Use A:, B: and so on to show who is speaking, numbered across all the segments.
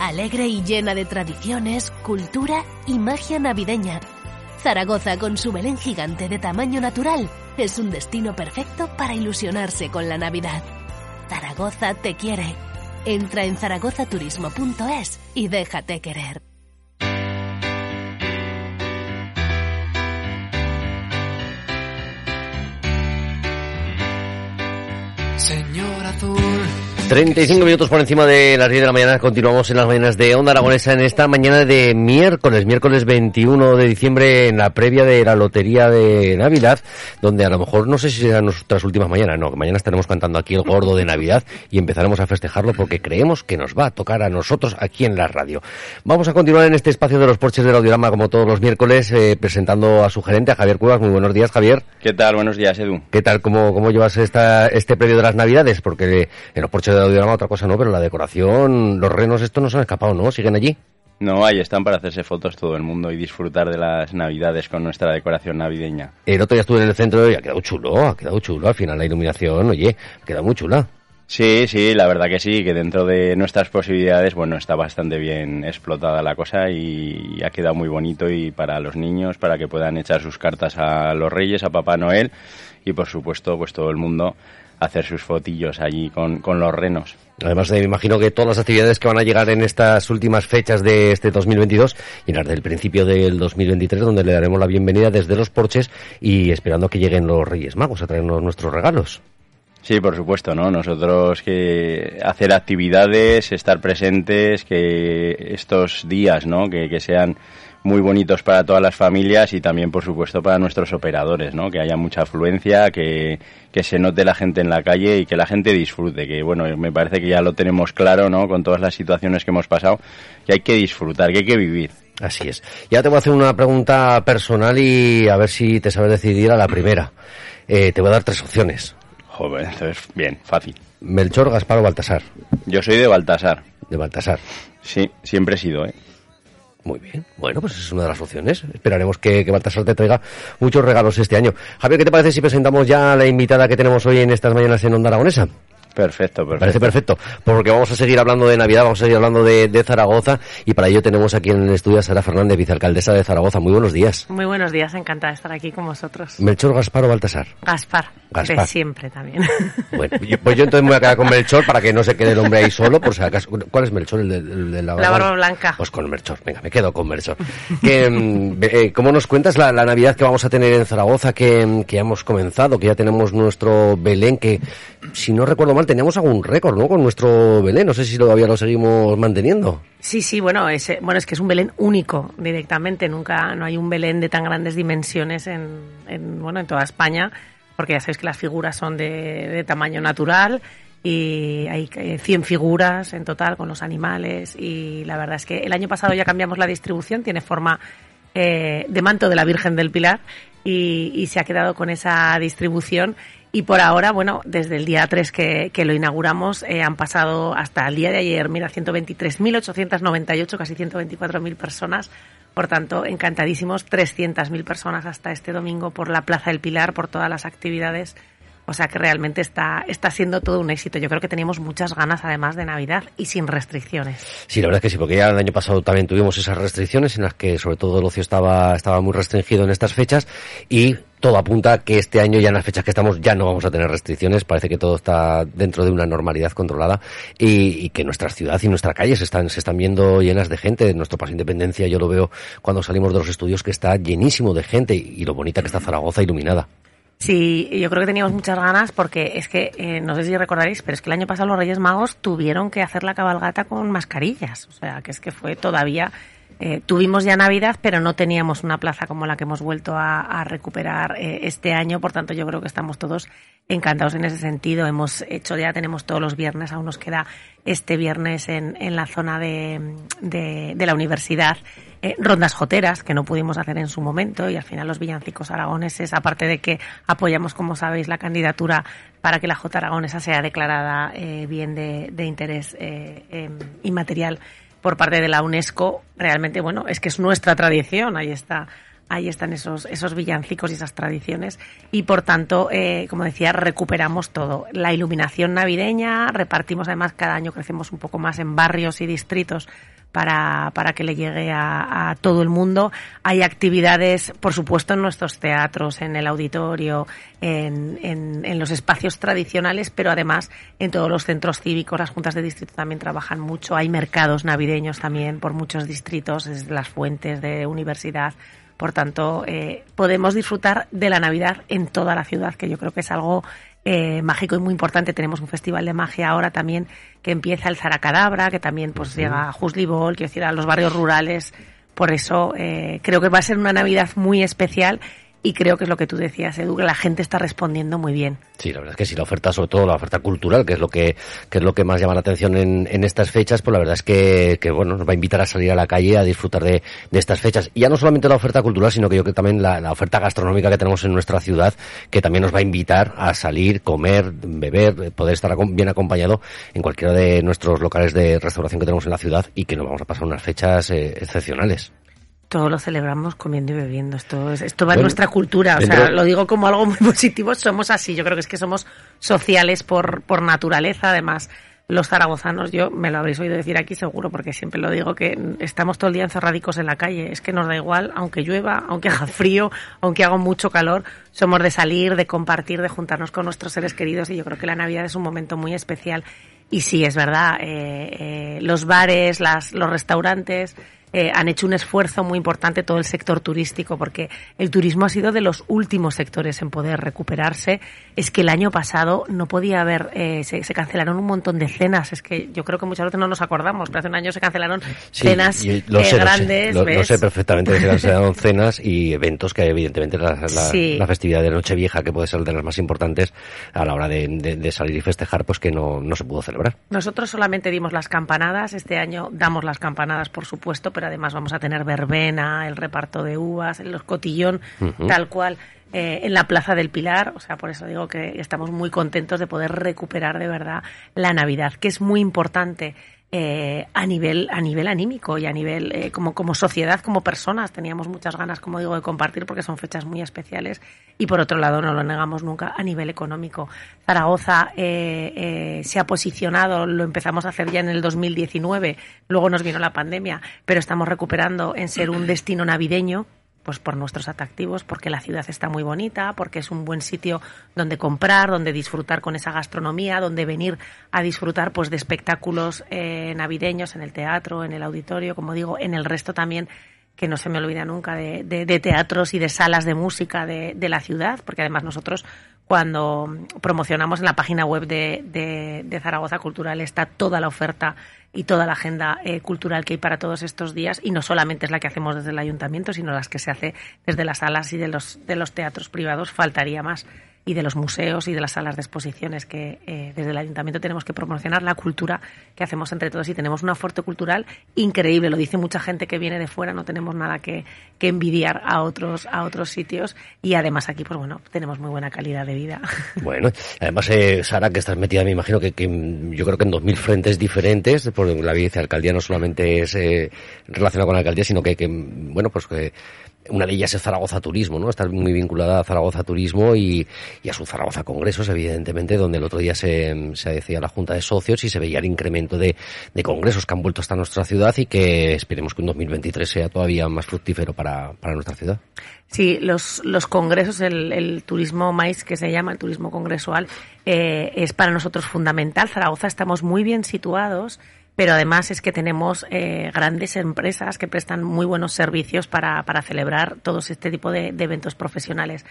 A: Alegre y llena de tradiciones, cultura y magia navideña. Zaragoza con su Belén gigante de tamaño natural es un destino perfecto para ilusionarse con la Navidad. Zaragoza te quiere. Entra en zaragozaturismo.es y déjate querer.
B: Señor Azul.
C: 35 minutos por encima de las 10 de la mañana. Continuamos en las mañanas de Onda Aragonesa en esta mañana de miércoles, miércoles 21 de diciembre, en la previa de la Lotería de Navidad, donde a lo mejor no sé si serán nuestras últimas mañanas. No, que mañana estaremos cantando aquí el gordo de Navidad y empezaremos a festejarlo porque creemos que nos va a tocar a nosotros aquí en la radio. Vamos a continuar en este espacio de los porches del audiorama como todos los miércoles, eh, presentando a su gerente, a Javier Cuevas. Muy buenos días, Javier.
D: ¿Qué tal? Buenos días, Edu.
C: ¿Qué tal? ¿Cómo, cómo llevas esta, este previo de las Navidades? Porque en los porches del audiorama otra cosa no, pero la decoración, los renos estos no se han escapado, ¿no? ¿Siguen allí?
D: No, ahí están para hacerse fotos todo el mundo y disfrutar de las navidades con nuestra decoración navideña.
C: El otro día estuve en el centro y ha quedado chulo, ha quedado chulo. Al final la iluminación, oye, ha quedado muy chula.
D: Sí, sí, la verdad que sí, que dentro de nuestras posibilidades, bueno, está bastante bien explotada la cosa y ha quedado muy bonito y para los niños, para que puedan echar sus cartas a los reyes, a Papá Noel y por supuesto, pues todo el mundo hacer sus fotillos allí con, con los renos.
C: Además, me imagino que todas las actividades que van a llegar en estas últimas fechas de este 2022 y las del principio del 2023, donde le daremos la bienvenida desde los porches y esperando que lleguen los Reyes Magos a traernos nuestros regalos.
D: Sí, por supuesto, ¿no? Nosotros que hacer actividades, estar presentes, que estos días, ¿no? Que, que sean muy bonitos para todas las familias y también, por supuesto, para nuestros operadores, ¿no? Que haya mucha afluencia, que, que se note la gente en la calle y que la gente disfrute, que bueno, me parece que ya lo tenemos claro, ¿no? Con todas las situaciones que hemos pasado, que hay que disfrutar, que hay que vivir.
C: Así es. Ya te voy a hacer una pregunta personal y a ver si te sabes decidir a la primera. Eh, te voy a dar tres opciones.
D: Joder, entonces, bien, fácil.
C: Melchor, Gaspar o Baltasar.
D: Yo soy de Baltasar.
C: De Baltasar.
D: Sí, siempre he sido, ¿eh?
C: Muy bien. Bueno, pues es una de las opciones. Esperaremos que, que Baltasar te traiga muchos regalos este año. Javier, ¿qué te parece si presentamos ya a la invitada que tenemos hoy en estas mañanas en Onda Aragonesa?
D: Perfecto, perfecto.
C: Parece perfecto, porque vamos a seguir hablando de Navidad, vamos a seguir hablando de, de, Zaragoza y para ello tenemos aquí en el estudio a Sara Fernández, vicealcaldesa de Zaragoza. Muy buenos días.
E: Muy buenos días, encantada de estar aquí con vosotros.
C: ¿Melchor, Gaspar o Baltasar?
E: Gaspar.
C: Gaspar.
E: De siempre también.
C: Bueno, yo, pues yo entonces me voy a quedar con Melchor para que no se quede el hombre ahí solo, por si acaso. ¿Cuál es Melchor? El de, el de la,
E: la barba blanca.
C: Pues con Melchor, venga, me quedo con Melchor. que, eh, ¿Cómo nos cuentas la, la, Navidad que vamos a tener en Zaragoza, que, que ya hemos comenzado, que ya tenemos nuestro Belén, que si no recuerdo mal teníamos algún récord, ¿no? Con nuestro Belén, no sé si todavía lo seguimos manteniendo.
E: Sí, sí, bueno, es, bueno, es que es un Belén único directamente, nunca, no hay un Belén de tan grandes dimensiones en, en bueno, en toda España porque ya sabéis que las figuras son de, tamaño natural y hay 100 figuras en total con los animales y la verdad es que el año pasado ya cambiamos la distribución, tiene forma eh, de manto de la Virgen del Pilar y, se ha quedado con esa distribución y por ahora, bueno, desde el día 3 que, que lo inauguramos eh, han pasado hasta el día de ayer, mira, 123.898, casi 124.000 personas por tanto, encantadísimos, 300.000 personas hasta este domingo por la Plaza del Pilar, por todas las actividades. O sea que realmente está, está siendo todo un éxito. Yo creo que teníamos muchas ganas además de Navidad y sin restricciones.
C: Sí, la verdad es que sí, porque ya el año pasado también tuvimos esas restricciones en las que sobre todo el ocio estaba, estaba muy restringido en estas fechas y todo apunta a que este año ya en las fechas que estamos ya no vamos a tener restricciones, parece que todo está dentro de una normalidad controlada y, que nuestra ciudad y nuestra calle se están, se están viendo llenas de gente. Nuestro Paso Independencia yo lo veo cuando salimos de los estudios que está llenísimo de gente y lo bonita que está Zaragoza iluminada.
E: Sí, yo creo que teníamos muchas ganas porque es que, eh, no sé si recordaréis, pero es que el año pasado los Reyes Magos tuvieron que hacer la cabalgata con mascarillas. O sea, que es que fue todavía eh, tuvimos ya Navidad, pero no teníamos una plaza como la que hemos vuelto a, recuperar eh, este año. Por tanto, yo creo que estamos todos encantados en ese sentido. Hemos hecho ya, tenemos todos los viernes, aún nos queda este viernes en, en la zona de, de, la universidad. Eh, rondas joteras que no pudimos hacer en su momento y al final los villancicos aragoneses, aparte de que apoyamos, como sabéis, la candidatura para que la Jota aragonesa sea declarada bien de, de interés em, inmaterial por parte de la UNESCO, realmente, bueno, es que es nuestra tradición, ahí está. Ahí están esos, esos villancicos y esas tradiciones. Y por tanto, eh, como decía, recuperamos todo. La iluminación navideña, repartimos además cada año, crecemos un poco más en barrios y distritos para, para que le llegue a, todo el mundo. Hay actividades, por supuesto, en nuestros teatros, en el auditorio, en, en, en, los espacios tradicionales, pero además en todos los centros cívicos. Las juntas de distrito también trabajan mucho. Hay mercados navideños también por muchos distritos, desde las fuentes de universidad. Por tanto, eh, podemos disfrutar de la Navidad en toda la ciudad, que yo creo que es algo eh, mágico y muy importante. Tenemos un festival de magia ahora también que empieza el Zaracadabra, que también pues llega a Juslibol, quiero decir, a los barrios rurales. Por eso eh, creo que va a ser una Navidad muy especial y creo que es lo que tú decías, Edu, que la gente está respondiendo muy bien.
C: Sí, la verdad es que sí, la oferta, sobre todo la oferta cultural, que es lo que, que es lo que más llama la atención en, en estas fechas, pues la verdad es que, que, bueno, nos va a invitar a salir a la calle a disfrutar de, de estas fechas. Y ya no solamente la oferta cultural, sino que yo creo que también la, la, oferta gastronómica que tenemos en nuestra ciudad, que también nos va a invitar a salir, comer, beber, poder estar bien acompañado en cualquiera de nuestros locales de restauración que tenemos en la ciudad y que nos vamos a pasar unas fechas eh, excepcionales
E: todo lo celebramos comiendo y bebiendo. Esto, es, esto va en nuestra cultura. O sea, lo digo como algo muy positivo. Somos así. Yo creo que es que somos sociales por, por naturaleza. Además, los zaragozanos, yo me lo habréis oído decir aquí seguro, porque siempre lo digo, que estamos todo el día encerradicos en la calle. Es que nos da igual, aunque llueva, aunque haga frío, aunque haga mucho calor, somos de salir, de compartir, de juntarnos con nuestros seres queridos. Y yo creo que la Navidad es un momento muy especial. Y sí, es verdad, eh, eh, los bares, las, los restaurantes, eh, han hecho un esfuerzo muy importante todo el sector turístico porque el turismo ha sido de los últimos sectores en poder recuperarse. Es que el año pasado no podía haber, eh, se, cancelaron un montón de cenas. Es que yo creo que muchas veces no nos acordamos, pero hace un año se cancelaron cenas eh, grandes.
C: Lo sé, perfectamente que se cancelaron cenas y eventos que evidentemente la, la, festividad de Nochevieja, que puede ser de las más importantes a la hora de, salir y festejar, pues que no, no se pudo celebrar.
E: Nosotros solamente dimos las campanadas. Este año damos las campanadas, por supuesto, pero además vamos a tener verbena, el reparto de uvas, los cotillón, tal cual. Eh, en la Plaza del Pilar, o sea, por eso digo que estamos muy contentos de poder recuperar de verdad la Navidad, que es muy importante eh, a nivel a nivel anímico y a nivel eh, como como sociedad como personas teníamos muchas ganas como digo de compartir porque son fechas muy especiales. Y por otro lado no lo negamos nunca a nivel económico. Zaragoza eh, se ha posicionado lo empezamos a hacer ya en el 2019 luego nos vino la pandemia pero estamos recuperando en ser un destino navideño pues por nuestros atractivos, porque la ciudad está muy bonita, porque es un buen sitio donde comprar, donde disfrutar con esa gastronomía, donde venir a disfrutar pues de espectáculos eh, navideños en el teatro, en el auditorio, como digo, en el resto también que no se me olvida nunca de, de, teatros y de salas de música de, de, la ciudad, porque además nosotros cuando promocionamos en la página web de, de Zaragoza Cultural está toda la oferta y toda la agenda eh, cultural que hay para todos estos días y no solamente es la que hacemos desde el ayuntamiento, sino las que se hace desde las salas y de los, de los teatros privados, faltaría más y de los museos y de las salas de exposiciones que eh, desde el ayuntamiento tenemos que promocionar la cultura que hacemos entre todos y tenemos una fuerte cultural increíble. Lo dice mucha gente que viene de fuera no tenemos nada que, que envidiar a otros a otros sitios y además aquí pues bueno tenemos muy buena calidad de vida.
C: Bueno además eh, Sara que estás metida me imagino que, que, yo creo que en dos mil frentes diferentes porque la vicealcaldía no solamente es eh, relacionada con la alcaldía sino que, que bueno pues que una de ellas es Zaragoza Turismo, ¿no? Está muy vinculada a Zaragoza Turismo y, a su Zaragoza Congresos, evidentemente, donde el otro día se, se decía la Junta de Socios y se veía el incremento de, congresos que han vuelto hasta nuestra ciudad y que esperemos que en 2023 sea todavía más fructífero para, nuestra ciudad.
E: Sí, los, congresos, el, turismo MAIS, que se llama el turismo congresual, eh, es para nosotros fundamental. Zaragoza estamos muy bien situados pero además es que tenemos eh, grandes empresas que prestan muy buenos servicios para celebrar todos este tipo de, eventos profesionales.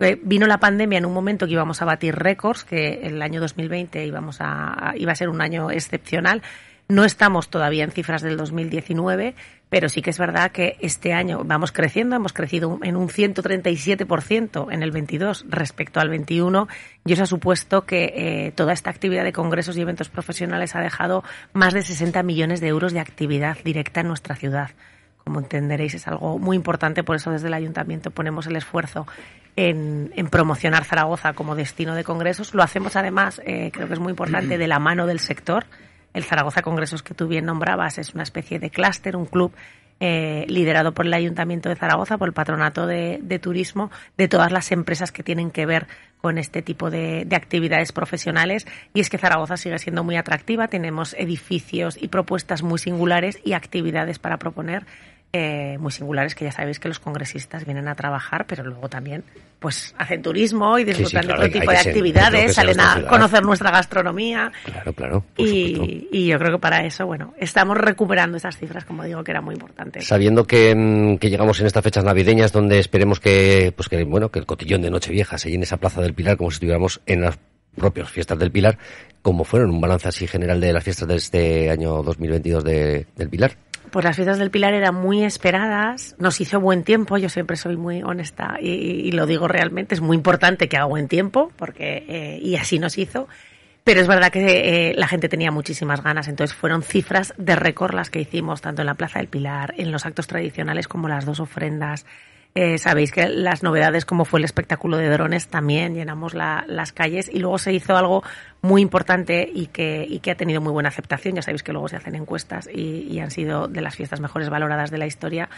E: Eh, vino la pandemia en un momento que íbamos a batir récords, que el año 2020 íbamos a, iba a ser un año excepcional, No estamos todavía en cifras del 2019, pero sí que es verdad que este año vamos creciendo, hemos crecido en un 137% en el 22 respecto al 21 y eso ha supuesto que eh, toda esta actividad de congresos y eventos profesionales ha dejado más de 60 millones de euros de actividad directa en nuestra ciudad. Como entenderéis, es algo muy importante, por eso desde el ayuntamiento ponemos el esfuerzo en, promocionar Zaragoza como destino de congresos. Lo hacemos además, eh, creo que es muy importante, de la mano del sector el Zaragoza Congresos que tú bien nombrabas es una especie de clúster, un club eh, liderado por el Ayuntamiento de Zaragoza, por el Patronato de, Turismo, de todas las empresas que tienen que ver con este tipo de, de, actividades profesionales. Y es que Zaragoza sigue siendo muy atractiva, tenemos edificios y propuestas muy singulares y actividades para proponer eh, muy singulares que ya sabéis que los congresistas vienen a trabajar, pero luego también pues hacen turismo y disfrutan de otro tipo de actividades, salen a conocer nuestra gastronomía.
C: Claro, claro.
E: y, yo creo que para eso, bueno, estamos recuperando esas cifras, como digo, que era muy importante.
C: Sabiendo que, mm, que llegamos en estas fechas navideñas donde esperemos que, pues que, bueno, que el cotillón de Nochevieja se llene esa plaza del Pilar como si estuviéramos en las propias fiestas del Pilar, como fueron un balance así general de las fiestas de este año 2022 de, del Pilar?
E: Pues las fiestas del Pilar eran muy esperadas, nos hizo buen tiempo, yo siempre soy muy honesta y, lo digo realmente, es muy importante que haga buen tiempo, porque eh, y así nos hizo. Pero es verdad que eh, la gente tenía muchísimas ganas, entonces fueron cifras de récord las que hicimos, tanto en la Plaza del Pilar, en los actos tradicionales como las dos ofrendas, eh, sabéis que las novedades, como fue el espectáculo de drones, también llenamos las calles y luego se hizo algo muy importante y que, y que ha tenido muy buena aceptación. Ya sabéis que luego se hacen encuestas y, y han sido de las fiestas mejores valoradas de la historia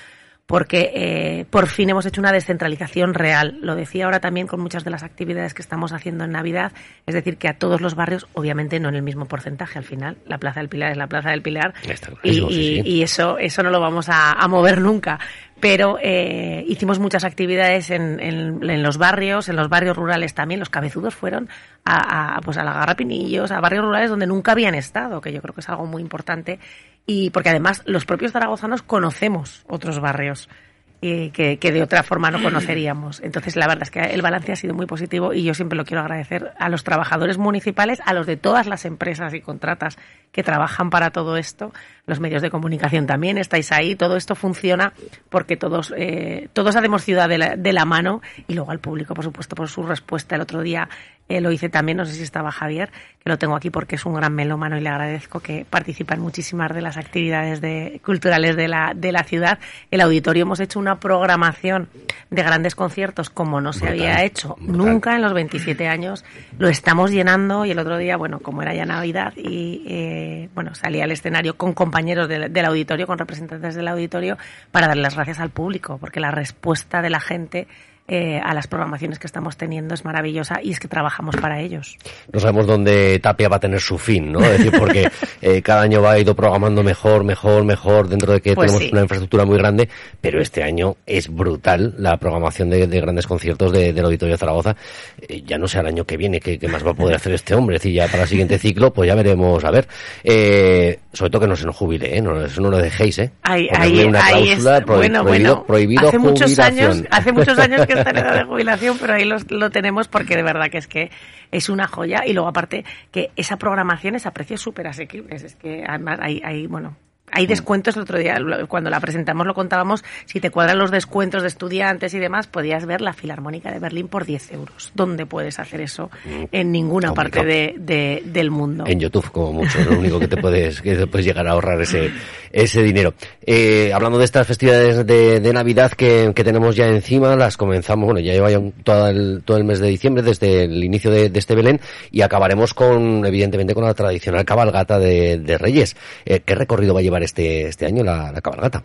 E: porque eh, por fin hemos hecho una descentralización real. Lo decía ahora también con muchas de las actividades que estamos haciendo en Navidad, es decir, que a todos los barrios, obviamente no en el mismo porcentaje, al final la Plaza del Pilar es la Plaza del Pilar y, eso, eso no lo vamos a, mover nunca. Pero eh, hicimos muchas actividades en, en, los barrios, en los barrios rurales también. Los cabezudos fueron a, a, pues a la Garrapinillos, a barrios rurales donde nunca habían estado, que yo creo que es algo muy importante y porque además los propios zaragozanos conocemos otros barrios y que, que, de otra forma no conoceríamos. Entonces, la verdad es que el balance ha sido muy positivo y yo siempre lo quiero agradecer a los trabajadores municipales, a los de todas las empresas y contratas que trabajan para todo esto, los medios de comunicación también, estáis ahí, todo esto funciona porque todos, eh, todos hacemos ciudad de la, de la, mano y luego al público, por supuesto, por su respuesta. El otro día eh, lo hice también, no sé si estaba Javier, que lo tengo aquí porque es un gran melómano y le agradezco que participa en muchísimas de las actividades de, culturales de la, de la ciudad. El auditorio hemos hecho una programación de grandes conciertos como no se había hecho nunca en los 27 años. Lo estamos llenando y el otro día, bueno, como era ya Navidad y, eh, bueno, salía al escenario con compañeros del, del auditorio, con representantes del auditorio, para dar las gracias al público, porque la respuesta de la gente eh, a las programaciones que estamos teniendo es maravillosa y es que trabajamos para ellos.
C: No sabemos dónde Tapia va a tener su fin, ¿no? Es decir, porque eh, cada año va ido programando mejor, mejor, mejor, dentro de que pues tenemos una infraestructura muy grande, pero este año es brutal la programación de, grandes conciertos del Auditorio de Zaragoza. Eh, ya no sé el año que viene qué, más va a poder hacer este hombre, es decir, ya para el siguiente ciclo, pues ya veremos, a ver. sobre todo que no se nos jubile, ¿eh? No, eso no lo dejéis, ¿eh?
E: Hay, una cláusula
C: prohibido, prohibido
E: hace muchos años, hace muchos años que de jubilación, pero ahí lo tenemos porque de verdad que es que es una joya. Y luego, aparte, que esa programación es a precios súper asequibles. Es que además hay, hay, bueno, hay mm. descuentos el otro día, cuando la presentamos lo contábamos, si te cuadran los descuentos de estudiantes y demás, podías ver la Filarmónica de Berlín por 10 euros. ¿Dónde puedes hacer eso? Mm. En ninguna parte de, del mundo.
C: En YouTube, como mucho, lo único que te puedes, que te puedes llegar a ahorrar ese, ese dinero. Eh, hablando de estas festividades de, de Navidad que, que, tenemos ya encima, las comenzamos, bueno, ya lleva ya todo el, todo el mes de diciembre, desde el inicio de, este Belén, y acabaremos con, evidentemente, con la tradicional cabalgata de, de Reyes. Eh, ¿Qué recorrido va a llevar este, este año la, cabalgata?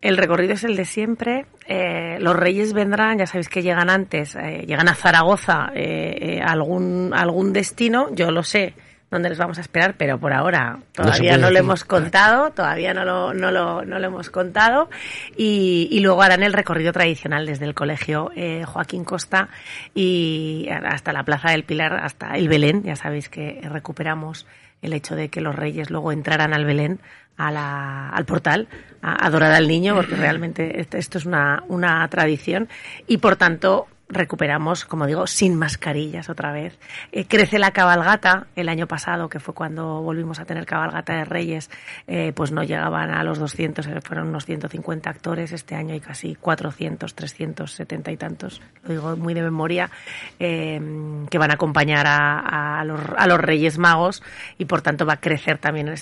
E: El recorrido es el de siempre. Eh, los reyes vendrán, ya sabéis que llegan antes, eh, llegan a Zaragoza, eh, algún, algún destino, yo lo sé dónde les vamos a esperar, pero por ahora todavía no, lo hemos contado, todavía no lo, no lo, no lo hemos contado. Y, y, luego harán el recorrido tradicional desde el colegio Joaquín Costa y hasta la Plaza del Pilar, hasta el Belén. Ya sabéis que recuperamos el hecho de que los reyes luego entraran al Belén a la, al portal a adorar al niño, porque realmente esto es una, una tradición. Y por tanto, recuperamos, como digo, sin mascarillas otra vez. Eh, crece la cabalgata. El año pasado, que fue cuando volvimos a tener cabalgata de Reyes, eh, pues no llegaban a los 200, eh, fueron unos 150 actores. Este año hay casi 400, 370 y tantos, lo digo muy de memoria, que van a acompañar a, los, a, los, Reyes Magos y por tanto va a crecer también en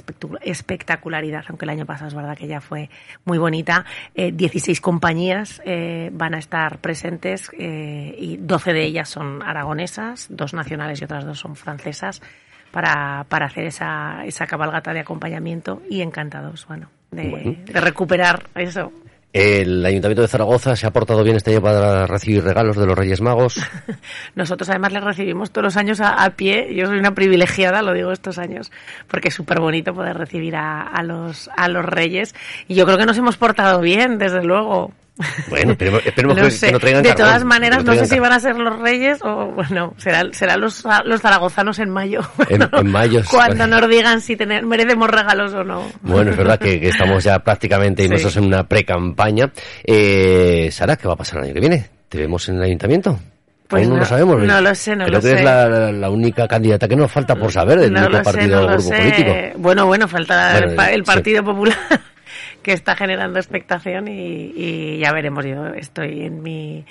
E: espectacularidad, aunque el año pasado es verdad que ya fue muy bonita. 16 compañías van a estar presentes y 12 de ellas son aragonesas, dos nacionales y otras dos son francesas, para, para hacer esa, esa cabalgata de acompañamiento y encantados, bueno, de, de recuperar eso.
C: El Ayuntamiento de Zaragoza se ha portado bien este año para recibir regalos de los Reyes Magos.
E: Nosotros además les recibimos todos los años a, pie. Yo soy una privilegiada, lo digo estos años, porque es súper bonito poder recibir a, a, los, a los Reyes. Y yo creo que nos hemos portado bien, desde luego.
C: Bueno, esperemos, que, no traigan
E: De todas maneras, no, sé si van a ser los reyes o, bueno, serán será los, los zaragozanos en mayo.
C: En, mayo.
E: Cuando nos digan si tener, merecemos regalos o no.
C: Bueno, es verdad que, estamos ya prácticamente inmersos en una pre-campaña. Eh, Sara, ¿qué va a pasar el año que viene? ¿Te vemos en el ayuntamiento?
E: Pues
C: no, lo sabemos.
E: No lo sé, no
C: Creo
E: que
C: es la, única candidata que nos falta por saber del único partido grupo político.
E: Bueno, bueno, falta el, Partido Popular que está generando expectación y, ya veremos. Yo estoy en mi,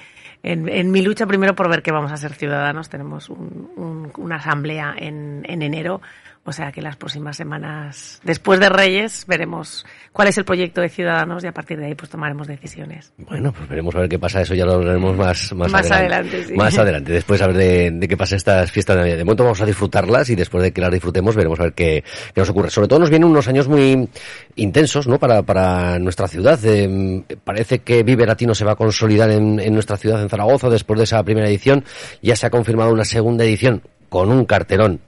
E: en, mi lucha primero por ver que vamos a ser ciudadanos. Tenemos una asamblea en enero o sea que las próximas semanas, después de Reyes, veremos cuál es el proyecto de Ciudadanos y a partir de ahí pues tomaremos decisiones.
C: Bueno, pues veremos a ver qué pasa. Eso ya lo veremos más, más,
E: más adelante.
C: Más adelante, después a ver de, qué pasa estas fiestas de Navidad. De momento vamos a disfrutarlas y después de que las disfrutemos veremos a ver qué, nos ocurre. Sobre todo nos vienen unos años muy intensos ¿no? para, para nuestra ciudad. Eh, parece que Vive Latino se va a consolidar en, en nuestra ciudad, en Zaragoza, después de esa primera edición. Ya se ha confirmado una segunda edición con un carterón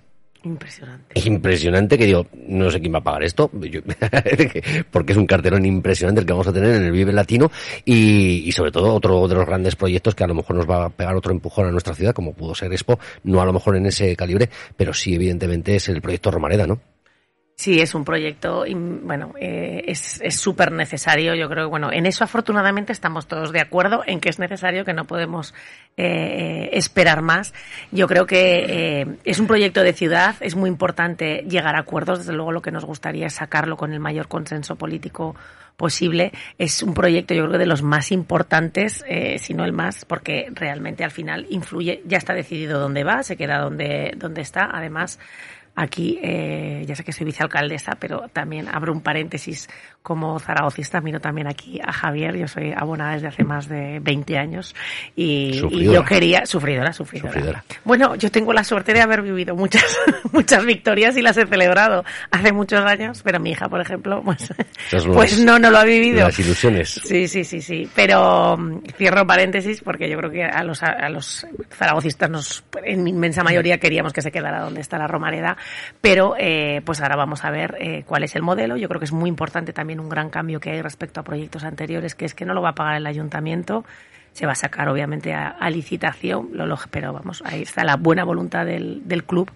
E: Impresionante.
C: Impresionante que digo, no sé quién va a pagar esto, porque es un cartelón impresionante el que vamos a tener en el Vive Latino y, sobre todo otro de los grandes proyectos que a lo mejor nos va a pegar otro empujón a nuestra ciudad, como pudo ser Expo, no a lo mejor en ese calibre, pero sí evidentemente es el proyecto Romareda, ¿no?
E: Sí, es un proyecto, bueno, eh, es súper necesario. Yo creo que, bueno, en eso afortunadamente estamos todos de acuerdo en que es necesario, que no podemos eh, esperar más. Yo creo que eh, es un proyecto de ciudad, es muy importante llegar a acuerdos. Desde luego, lo que nos gustaría es sacarlo con el mayor consenso político posible. Es un proyecto, yo creo, de los más importantes, eh, si no el más, porque realmente al final influye, ya está decidido dónde va, se queda donde, donde está. Además, Aquí, eh, ya sé que soy vicealcaldesa, pero también abro un paréntesis como zaragocista, miro también aquí a Javier, yo soy abonada desde hace más de 20 años y, yo quería, sufridora, sufridora. Bueno, yo tengo la suerte de haber vivido muchas, muchas victorias y las he celebrado hace muchos años, pero mi hija, por ejemplo, pues, pues no, no lo ha vivido.
C: Las ilusiones.
E: Sí, sí, sí, sí, pero mm, cierro paréntesis porque yo creo que a los, a los zaragocistas nos, en inmensa mayoría queríamos que se quedara donde está la Romareda, pero eh, pues ahora vamos a ver eh, cuál es el modelo. Yo creo que es muy importante también un gran cambio que hay respecto a proyectos anteriores, que es que no lo va a pagar el ayuntamiento, se va a sacar obviamente a, licitación, pero vamos, ahí está la buena voluntad del, del club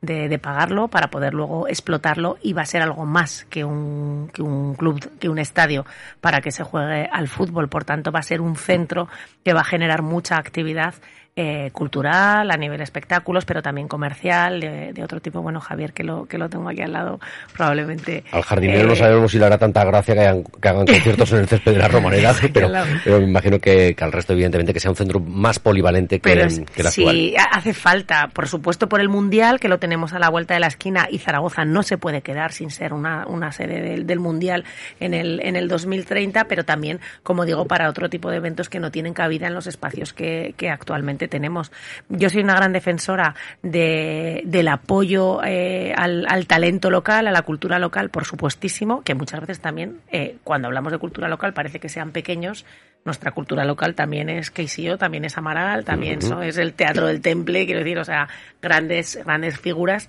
E: de, pagarlo para poder luego explotarlo y va a ser algo más que un, que un club, que un estadio para que se juegue al fútbol. Por tanto, va a ser un centro que va a generar mucha actividad eh, cultural, a nivel espectáculos, pero también comercial, de, otro tipo. Bueno, Javier, que lo, que lo tengo aquí al lado, probablemente.
C: Al jardinero no eh, sabemos si le hará tanta gracia que hagan, que hagan conciertos en el césped de la Romareda, pero, pero, me imagino que, al resto, evidentemente, que sea un centro más polivalente que, que el actual.
E: Sí, hace falta, por supuesto, por el Mundial, que lo tenemos a la vuelta de la esquina, y Zaragoza no se puede quedar sin ser una, una sede del, del Mundial en el, en el 2030, pero también, como digo, para otro tipo de eventos que no tienen cabida en los espacios que, que actualmente tenemos. Yo soy una gran defensora de, del apoyo eh, al, talento local, a la cultura local, por supuestísimo, que muchas veces también, eh, cuando hablamos de cultura local, parece que sean pequeños. Nuestra cultura local también es Keisio, también es Amaral, también es el Teatro del Temple, quiero decir, o sea, grandes, grandes figuras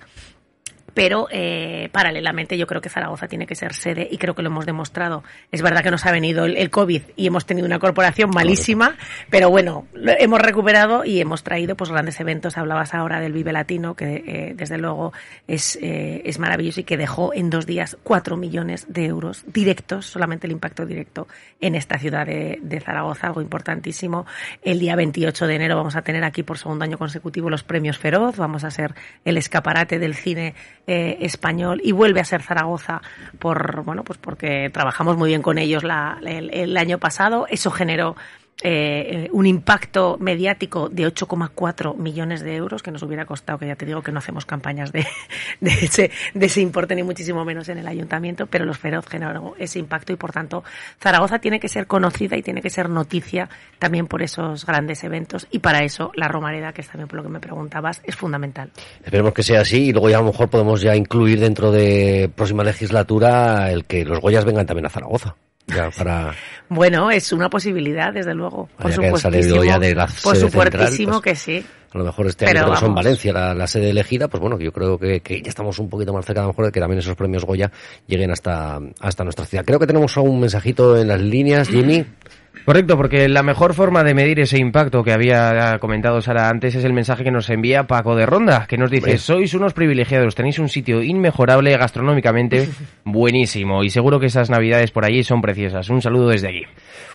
E: pero eh, paralelamente yo creo que Zaragoza tiene que ser sede y creo que lo hemos demostrado. Es verdad que nos ha venido el, el COVID y hemos tenido una corporación malísima, pero bueno, lo hemos recuperado y hemos traído pues grandes eventos. Hablabas ahora del Vive Latino, que eh, desde luego es, eh, es maravilloso y que dejó en dos días cuatro millones de euros directos, solamente el impacto directo en esta ciudad de, de Zaragoza, algo importantísimo. El día 28 de enero vamos a tener aquí por segundo año consecutivo los premios Feroz, vamos a ser el escaparate del cine eh, español y vuelve a ser Zaragoza por bueno pues porque trabajamos muy bien con ellos la, el, el año pasado. Eso generó eh, un impacto mediático de 8,4 millones de euros que nos hubiera costado, que ya te digo que no hacemos campañas de, de, ese, de ese importe ni muchísimo menos en el ayuntamiento, pero los feroz generaron ese impacto y por tanto Zaragoza tiene que ser conocida y tiene que ser noticia también por esos grandes eventos y para eso la Romareda, que es también por lo que me preguntabas, es fundamental.
C: Esperemos que sea así y luego ya a lo mejor podemos ya incluir dentro de próxima legislatura el que los Goyas vengan también a Zaragoza. Ya para...
E: Bueno, es una posibilidad, desde luego. Por
C: salido ya de la
E: por supuestísimo
C: central, pues,
E: que sí.
C: A lo mejor este año creo que son. Valencia la, la sede elegida, pues bueno, yo creo que, que ya estamos un poquito más cerca a lo mejor de que también esos premios Goya lleguen hasta, hasta nuestra ciudad. Creo que tenemos un mensajito en las líneas, Jimmy.
F: Correcto, porque la mejor forma de medir ese impacto que había comentado Sara antes es el mensaje que nos envía Paco de Ronda, que nos dice, sois unos privilegiados, tenéis un sitio inmejorable gastronómicamente buenísimo y seguro que esas navidades por allí son preciosas. Un saludo desde aquí.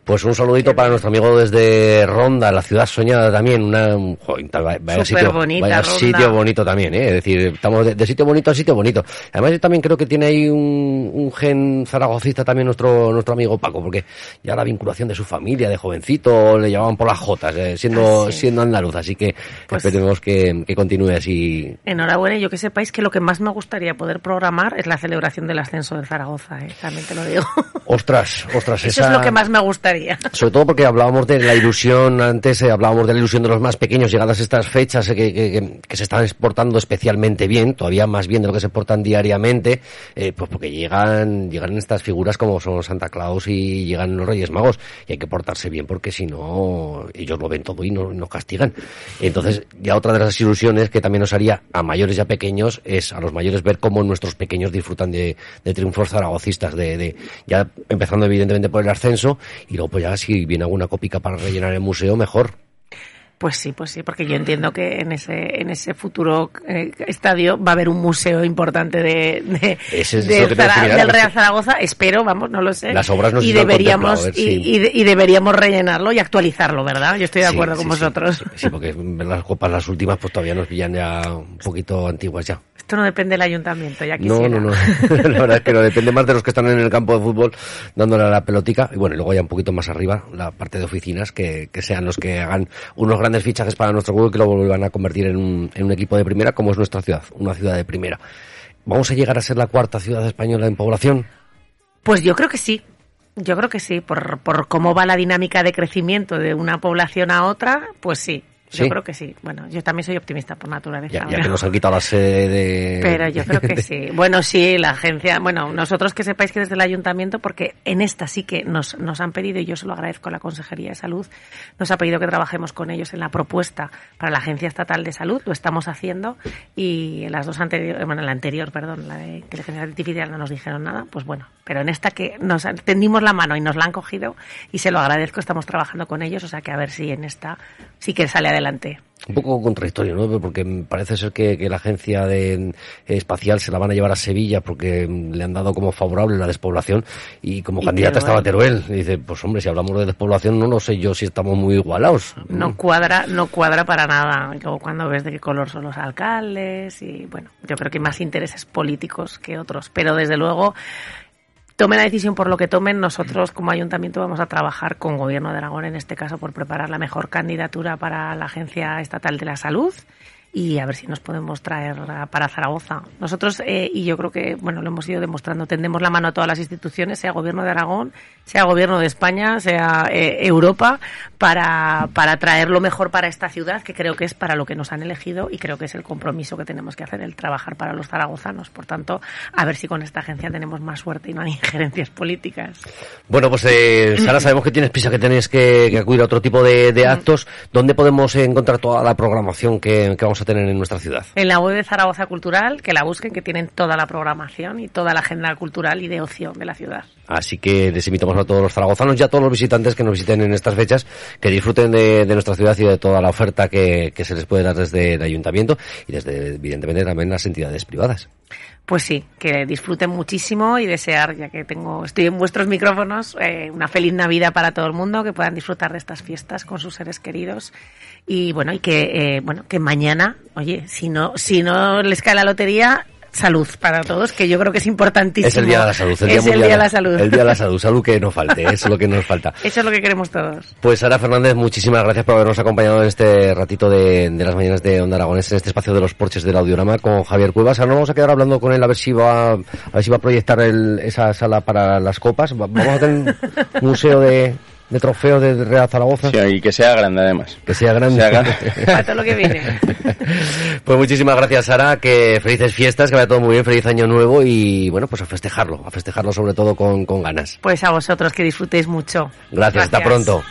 C: Pues un saludito para nuestro amigo desde Ronda, la ciudad soñada también. Una, un- joder, vaya, vaya
E: Súper
C: sitio,
E: bonita,
C: vaya
E: Ronda.
C: sitio bonito también, ¿eh? Es decir, estamos de, de sitio bonito a sitio bonito. Además, yo también creo que tiene ahí un, un gen zaragocista también nuestro, nuestro amigo Paco, porque ya la vinculación de su familia, de jovencito, le llamaban por las jotas, eh, siendo,
E: Ah, sí.
C: siendo andaluz. Así que
E: Pues-
C: esperemos que, que continúe así.
E: Enhorabuena, y yo que sepáis que lo que más me gustaría poder programar es la celebración del ascenso de Zaragoza, ¿eh? también te lo digo.
C: Ostras, ostras,
E: Eso
C: esa-
E: es lo que más me gustaría.
C: Sobre todo porque hablábamos de la ilusión, antes eh, hablábamos de la ilusión de los más pequeños, llegadas estas fechas que, que- se están exportando especialmente bien, todavía más bien de lo que se exportan diariamente, pues porque llegan, llegan estas figuras como son Santa Claus y llegan los Reyes Magos, y hay que portarse bien porque si no, ellos lo ven todo y no- nos castigan. Entonces, ya otra de las ilusiones que también nos haría a mayores y a pequeños es a los mayores ver cómo nuestros pequeños disfrutan de, de triunfos zaragocistas, de, de, ya empezando evidentemente por el ascenso, y luego pues ya si viene alguna copica para rellenar el museo, mejor.
E: Pues sí, pues sí, porque yo entiendo que en ese en ese futuro eh, estadio va a haber un museo importante de,
C: es
E: Zara-
C: mirar,
E: del
C: pues,
E: Real Zaragoza. Espero, vamos, no lo sé.
C: Las obras no se
E: y deberíamos y,
C: si-
E: y y deberíamos rellenarlo y actualizarlo, ¿verdad? Yo estoy de acuerdo
C: sí,
E: con
C: sí.
E: vosotros.
C: Sí, porque las copas, las últimas, pues todavía nos pillan ya un poquito antiguas ya.
E: Esto no depende del ayuntamiento, ya
C: No, no, no. la verdad es que no depende más de los que están en el campo de fútbol dándole a la pelotica. Y bueno, y luego ya un poquito más arriba, la parte de oficinas, que, que sean los que hagan unos grandes fichajes para nuestro club que lo vuelvan a convertir en un, en un equipo de primera, como es nuestra ciudad, una ciudad de primera. ¿Vamos a llegar a ser la cuarta ciudad española en población?
E: Pues yo creo que sí. Yo creo que sí, por, por cómo va la dinámica de crecimiento de una población a otra, pues sí. Yo creo que sí. Bueno, yo también soy optimista por naturaleza.
C: Ya, que nos han quitado la sede de...
E: Pero yo creo que sí. Bueno, sí, la agencia, bueno, nosotros que sepáis que desde el ayuntamiento, porque en esta sí que nos, nos han pedido, y yo se lo agradezco a la Consejería de Salud, nos ha pedido que trabajemos con ellos en la propuesta para la Agencia Estatal de Salud, lo estamos haciendo, y en las dos anteriores, bueno, en la anterior, perdón, la de inteligencia artificial no nos dijeron nada, pues bueno, pero en esta que nos tendimos la mano y nos la han cogido, y se lo agradezco, estamos trabajando con ellos, o sea que a ver si en esta sí que sale adelante.
C: Un poco contradictorio, ¿no? Porque parece ser que, que la agencia de, espacial se la van a llevar a Sevilla porque le han dado como favorable la despoblación y como
E: Y
C: candidata estaba
E: Teruel.
C: Teruel. Y dice, pues hombre, si hablamos de despoblación no lo sé yo si estamos muy igualados.
E: No cuadra, no cuadra para nada. Cuando ves de qué color son los alcaldes y bueno, yo creo que hay más intereses políticos que otros. Pero desde luego, tomen la decisión por lo que tomen, nosotros como ayuntamiento vamos a trabajar con Gobierno de Aragón en este caso por preparar la mejor candidatura para la Agencia Estatal de la Salud y a ver si nos podemos traer para Zaragoza. Nosotros, eh, y yo creo que, bueno, lo hemos ido demostrando, tendemos la mano a todas las instituciones, sea Gobierno de Aragón, sea Gobierno de España, sea eh, Europa, para, para traer lo mejor para esta ciudad, que creo que es para lo que nos han elegido y creo que es el compromiso que tenemos que hacer, el trabajar para los zaragozanos. Por tanto, a ver si con esta agencia tenemos más suerte y no hay injerencias políticas.
C: Bueno, pues eh, Sara, sabemos que tienes prisa, que tenéis que, que acudir a otro tipo de, de actos. ¿Dónde podemos encontrar toda la programación que, que vamos a
G: a tener en nuestra ciudad?
E: En la web de Zaragoza Cultural, que la busquen, que tienen toda la programación y toda la agenda cultural y de ocio de la ciudad.
G: Así que les invitamos a todos los zaragozanos y a todos los visitantes que nos visiten en estas fechas, que disfruten de, de nuestra ciudad y de toda la oferta que, que se les puede dar desde el ayuntamiento y desde, evidentemente, también las entidades privadas.
E: Pues sí, que disfruten muchísimo y desear, ya que tengo, estoy en vuestros micrófonos, eh, una feliz Navidad para todo el mundo, que puedan disfrutar de estas fiestas con sus seres queridos. Y bueno, y que eh, bueno, que mañana, oye, si no si no les cae la lotería, salud para todos, que yo creo que es importantísimo.
G: Es el Día de la Salud. El
E: es
G: día
E: el Día de la Salud.
G: El Día de la Salud. Salud que no falte. Eso es lo que nos falta.
E: Eso es lo que queremos todos.
G: Pues Sara Fernández, muchísimas gracias por habernos acompañado en este ratito de, de las mañanas de Onda Aragones, en este espacio de los porches del audiorama con Javier Cuevas. Ahora nos vamos a quedar hablando con él a ver si va a, ver si va a proyectar el, esa sala para las copas. Va- Vamos a tener un museo de, de trofeos de Real Zaragoza.
D: Sí, y que sea grande además.
G: Que sea grande.
D: Sea grande.
E: Para todo lo que viene.
G: Pues muchísimas gracias, Sara. Que felices fiestas, que vaya todo muy bien, feliz año nuevo y bueno, pues a festejarlo, a festejarlo sobre todo con, con ganas.
E: Pues a vosotros que disfrutéis mucho.
G: Gracias, hasta pronto.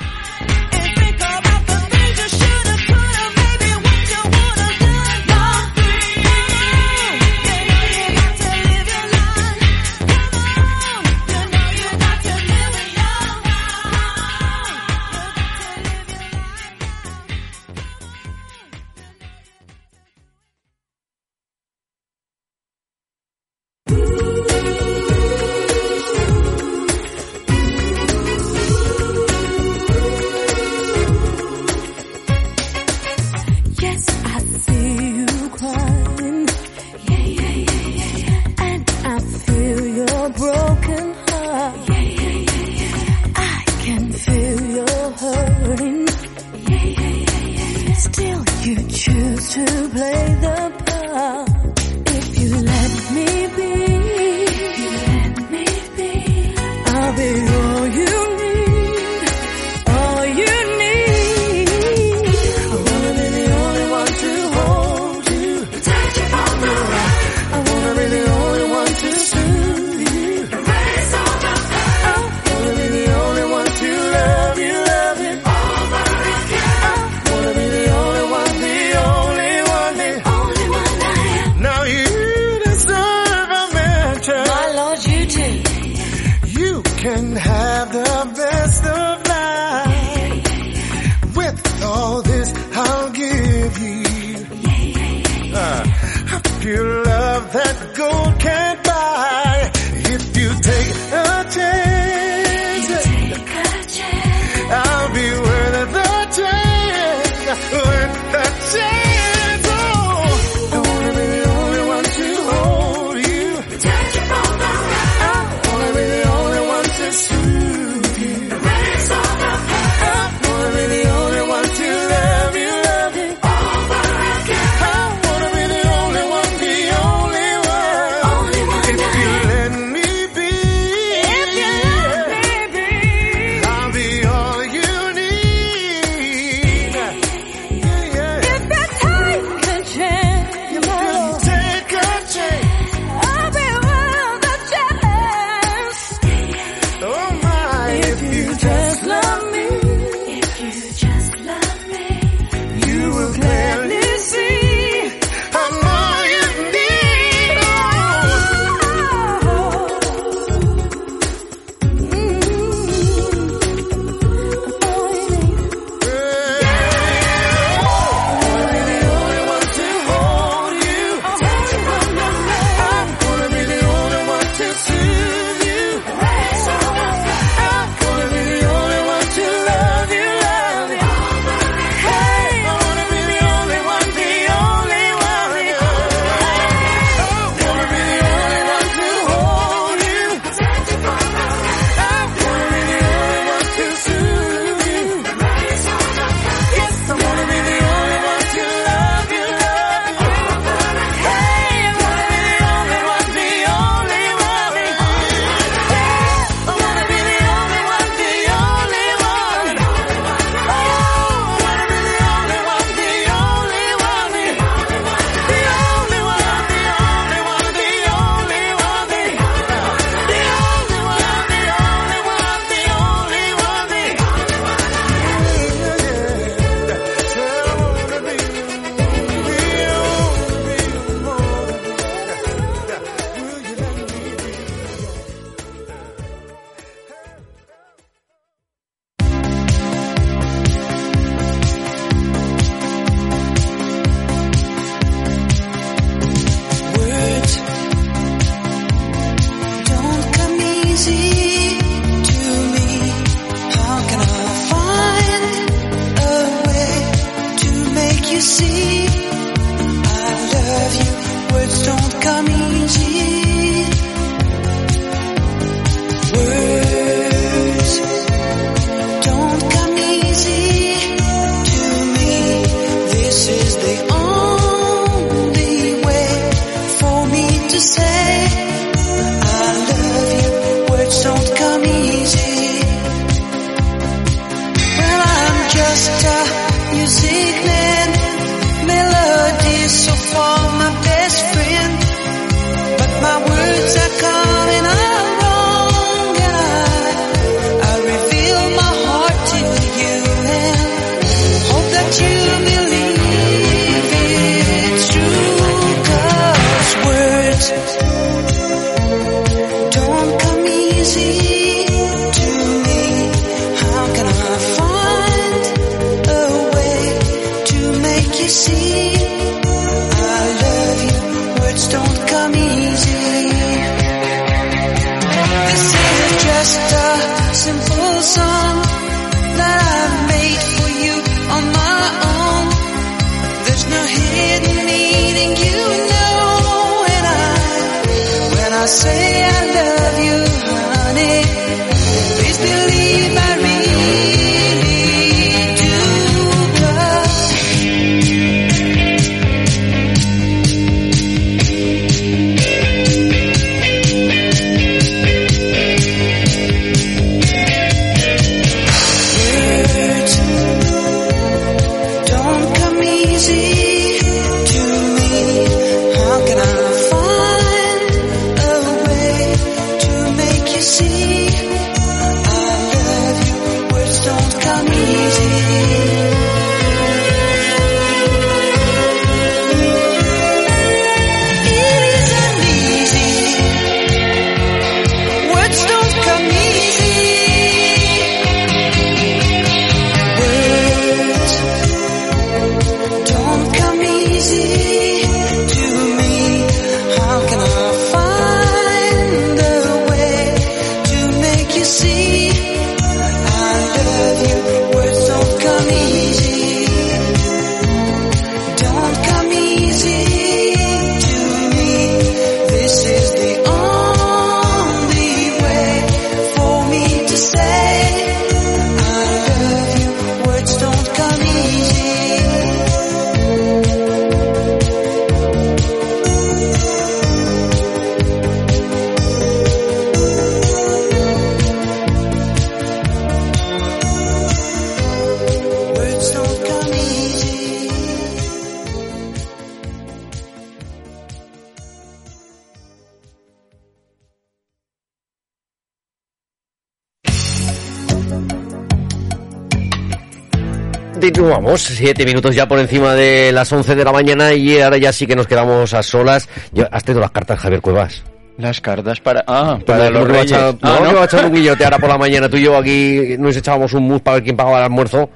C: Continuamos, siete minutos ya por encima de las 11 de la mañana y ahora ya sí que nos quedamos a solas. Yo, ¿Has tenido las cartas, Javier Cuevas?
D: Las cartas para... Ah, para los reyes.
C: echar-
D: Ah,
C: no, que va a echar un guillote ahora por la mañana. Tú y yo aquí nos echábamos un mus para ver quién pagaba el almuerzo.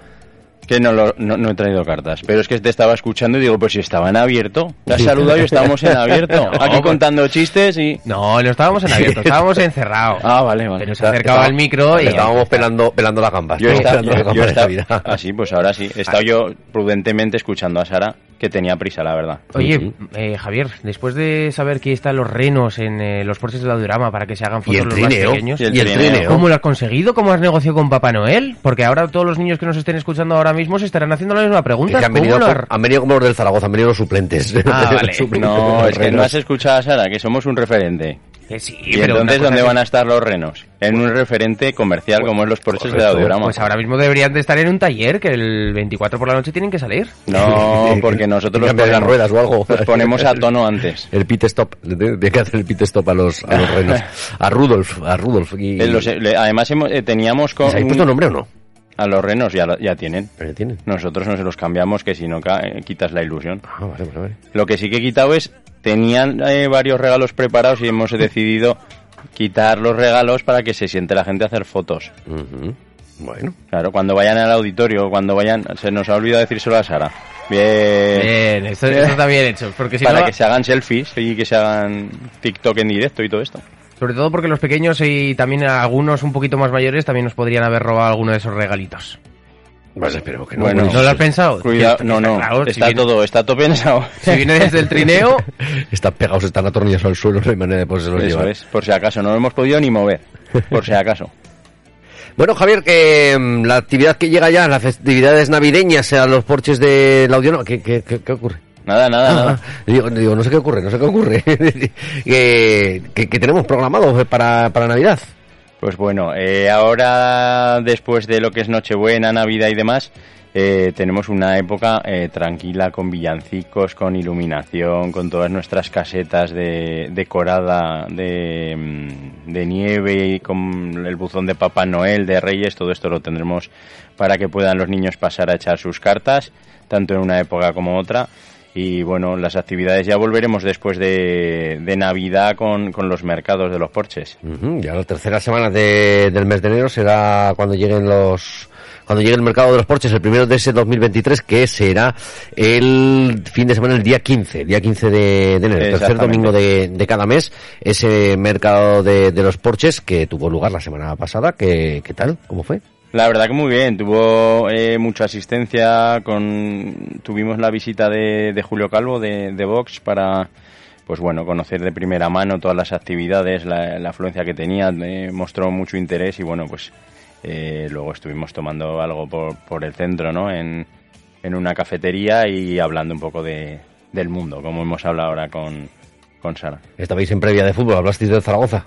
D: Que no, lo- no, no he traído cartas. Pero es que te estaba escuchando y digo, pues si estaba en abierto. Te has saludado y estábamos en abierto.
F: No,
D: Aquí
F: pues-
D: contando chistes y...
F: No, no estábamos en abierto, estábamos encerrados.
D: Ah, vale, vale.
F: Pero se acercaba al micro y...
C: Estábamos pelando, pelando las gambas.
D: Yo estaba, yo estaba-
C: Navidad.
D: ah, sí, pues ahora sí. He estado yo prudentemente escuchando a Sara, que tenía prisa, la verdad.
F: Oye, eh, Javier, después de saber que están los renos en eh, los porches de la Diorama para que se hagan fotos los más
C: trineo.
F: pequeños,
D: Y el
C: Y el
D: trineo.
C: trineo.
F: ¿cómo lo has conseguido? ¿Cómo has negociado con Papá Noel? Porque ahora todos los niños que nos estén escuchando ahora mismo se estarán haciendo la misma pregunta.
C: han
F: ¿Cómo
C: venido,
F: lo
C: han venido como los del Zaragoza, han venido los suplentes.
F: Ah, vale.
C: Los suplentes
D: No, es que no has escuchado a Sara, que somos un referente.
F: Sí,
D: Y
F: pero
D: entonces, ¿dónde van a estar los renos? En un referente comercial como es los porches de
C: correcto.
D: audiograma.
F: Pues ahora mismo deberían de estar en un taller que el 24 por la noche tienen que salir.
D: No, porque nosotros los
C: las
D: ponemos,
C: ruedas o algo.
D: los ponemos a tono antes.
C: El pit stop. Tiene que hacer el pit stop a los, a los renos. A Rudolf, a Rudolf. Y...
D: Eh, los- le- además, hemos- eh, teníamos con...
C: ¿Les habéis puesto nombre o no?
D: A los renos ya, lo- ya tienen.
C: Pero tienen.
D: Nosotros no se los cambiamos, que si no eh, quitas la ilusión.
C: Ah, vale, vale, vale.
D: Lo que sí que he quitado es, tenían eh, varios regalos preparados y hemos decidido quitar los regalos para que se siente la gente a hacer fotos.
C: Bueno.
D: Claro, cuando vayan al auditorio, cuando vayan, se nos ha olvidado decírselo a Sara. Bien.
F: Bien, esto, esto está bien hecho. Porque si
D: para
F: no,
D: que se hagan selfies y que se hagan TikTok en directo y todo esto.
F: sobre todo porque los pequeños y también algunos un poquito más mayores también nos podrían haber robado alguno de esos regalitos.
C: Pues esperemos que no.
D: Bueno,
F: ¿No lo has pensado?
D: Cuidado, no, no,
F: claro, si
D: está
F: viene-
D: todo, está todo pensado.
F: Si viene desde el trineo,
C: Están pegados, están atornillados al suelo, no hay manera de poderse los
D: Eso
C: llevar.
D: es, por si acaso, no lo hemos podido ni mover, por si acaso.
C: Bueno, Javier, que mm, la actividad que llega ya, las festividades navideñas a los porches de la Audiono, ¿qué, qué, qué, qué ocurre?
D: Nada, nada, nada.
C: Ah, digo, digo, no sé qué ocurre, no sé qué ocurre. que, que, que tenemos programado para, para Navidad.
D: Pues bueno, eh, ahora después de lo que es Nochebuena, Navidad y demás, eh, tenemos una época eh, tranquila con villancicos, con iluminación, con todas nuestras casetas de, decorada de, mm, de nieve y con el buzón de Papá Noel, de Reyes, todo esto lo tendremos para que puedan los niños pasar a echar sus cartas, tanto en una época como otra. Y bueno, las actividades ya volveremos después de, de Navidad con, con los mercados de los porches.
C: Ya la tercera semana de- del mes de enero será cuando lleguen los cuando llegue el mercado de los Porches, el primero de ese 2023, que será el fin de semana, el día 15, día 15 de, de enero, el tercer domingo de, de cada mes, ese mercado de, de los Porches que tuvo lugar la semana pasada. ¿Qué, qué tal? ¿Cómo fue?
D: La verdad que muy bien, tuvo eh, mucha asistencia, con tuvimos la visita de, de Julio Calvo de, de Vox para pues bueno, conocer de primera mano todas las actividades, la, la afluencia que tenía, eh, mostró mucho interés y bueno, pues eh, luego estuvimos tomando algo por, por el centro, ¿no? En, una cafetería y hablando un poco de, del mundo, como hemos hablado ahora con, con Sara.
C: Estabais en previa de fútbol, hablasteis de Zaragoza.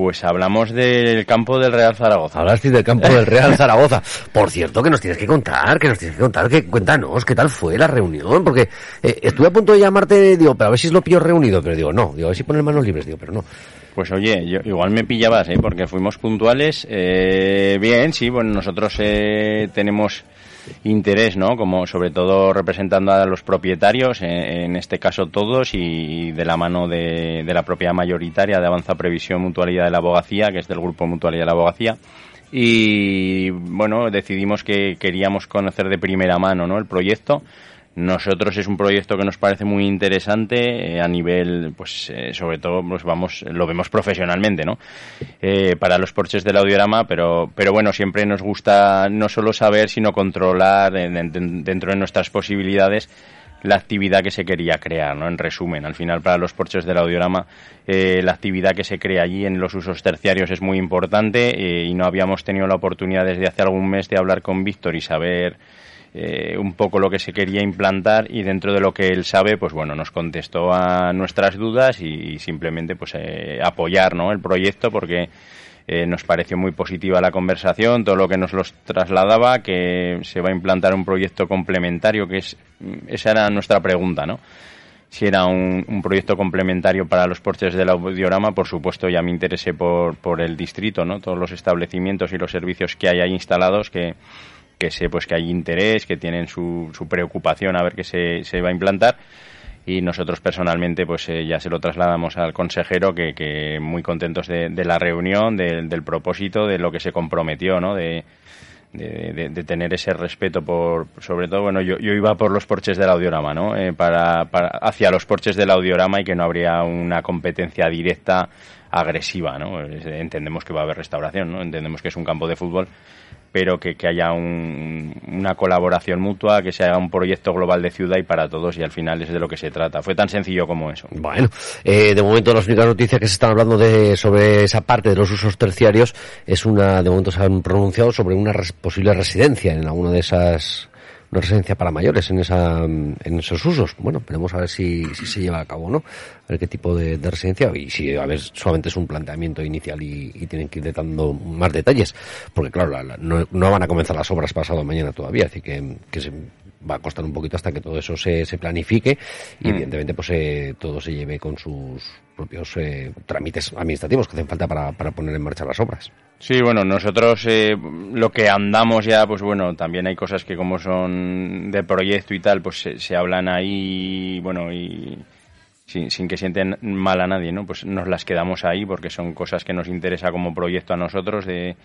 D: Pues hablamos del campo del Real Zaragoza.
C: Hablasteis del campo del Real Zaragoza. Por cierto, que nos tienes que contar, que nos tienes que contar, que cuéntanos qué tal fue la reunión, porque eh, estuve a punto de llamarte, digo, pero a ver si es lo pillo reunido, pero digo, no, digo, a ver si ponen manos libres, digo, pero no.
D: Pues oye, yo, igual me pillabas, ¿eh? porque fuimos puntuales. Eh, bien, sí, bueno, nosotros eh, tenemos interés, ¿no? Como sobre todo representando a los propietarios, en este caso todos, y de la mano de, de la propia mayoritaria de Avanza Previsión Mutualidad de la Abogacía, que es del Grupo Mutualidad de la Abogacía. Y bueno, decidimos que queríamos conocer de primera mano, ¿no? El proyecto. Nosotros es un proyecto que nos parece muy interesante eh, a nivel, pues eh, sobre todo, pues vamos, lo vemos profesionalmente, ¿no? Eh, para los porches del audiorama, pero, pero bueno, siempre nos gusta no solo saber, sino controlar en- en- dentro de nuestras posibilidades la actividad que se quería crear, ¿no? En resumen, al final para los porches del audiorama, eh, la actividad que se crea allí en los usos terciarios es muy importante eh, y no habíamos tenido la oportunidad desde hace algún mes de hablar con Víctor y saber eh, un poco lo que se quería implantar y dentro de lo que él sabe, pues bueno, nos contestó a nuestras dudas y, simplemente pues eh, apoyar, ¿no? El proyecto porque eh, nos pareció muy positiva la conversación, todo lo que nos los trasladaba, que se va a implantar un proyecto complementario, que es esa era nuestra pregunta, ¿no? Si era un, un proyecto complementario para los porches del audiorama, por supuesto ya me interesé por, por el distrito, ¿no? Todos los establecimientos y los servicios que hay ahí instalados, que, que sé pues que hay interés, que tienen su, su preocupación a ver qué se, se va a implantar y nosotros personalmente pues eh, ya se lo trasladamos al consejero que, que muy contentos de, la reunión, de- del propósito, de lo que se comprometió, ¿no? De- de tener ese respeto por, sobre todo, bueno, yo, yo iba por los porches del audiorama, ¿no? Eh, para, para, hacia los porches del audiorama y que no habría una competencia directa agresiva, ¿no? Entendemos que va a haber restauración, ¿no? Entendemos que es un campo de fútbol, pero que, haya un- una colaboración mutua, que se haga un proyecto global de ciudad y para todos y al final es de lo que se trata. Fue tan sencillo como eso.
C: Bueno, eh, de momento las únicas noticias que se están hablando de sobre esa parte de los usos terciarios es una, de momento se han pronunciado sobre una res- posible residencia en alguna de esas una residencia para mayores en esa en esos usos. Bueno, veremos a ver si, si se lleva a cabo o no, a ver qué tipo de, de residencia y si a ver solamente es un planteamiento inicial y, y tienen que ir dando más detalles, porque claro, la- la- no, no van a comenzar las obras pasado mañana todavía, así que, que se va a costar un poquito hasta que todo eso se, se planifique y
D: Mm.
C: evidentemente pues eh, todo se lleve con sus propios eh, trámites administrativos que hacen falta para, para poner en marcha las obras.
D: Sí, bueno, nosotros eh, lo que andamos ya, pues bueno, también hay cosas que como son de proyecto y tal, pues se, se hablan ahí, bueno, y sin, sin que sienten mal a nadie, ¿no? Pues nos las quedamos ahí porque son cosas que nos interesa como proyecto a nosotros de,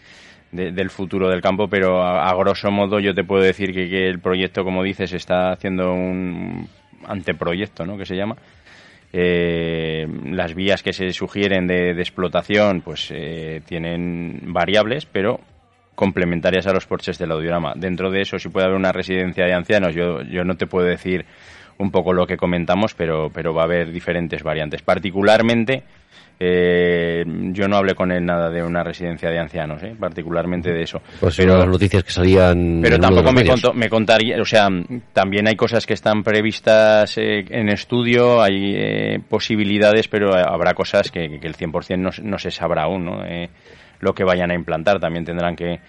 D: de- del futuro del campo, pero a, grosso modo yo te puedo decir que, que el proyecto, como dices, está haciendo un anteproyecto, ¿no? Que se llama. Eh, las vías que se sugieren de, de explotación pues eh, tienen variables, pero complementarias a los porches del audiorama. Dentro de eso, si puede haber una residencia de ancianos, yo, yo no te puedo decir un poco lo que comentamos, pero, pero va a haber diferentes variantes. Particularmente, eh, yo no hablé con él nada de una residencia de ancianos, ¿eh? particularmente de eso.
C: Pues
D: pero,
C: las noticias que salían
D: pero tampoco me, contó- me contaría, o sea, también hay cosas que están previstas eh, en estudio, hay eh, posibilidades, pero habrá cosas que, que el 100% no, se- no se sabrá aún, ¿no? Eh, lo que vayan a implantar, también tendrán que,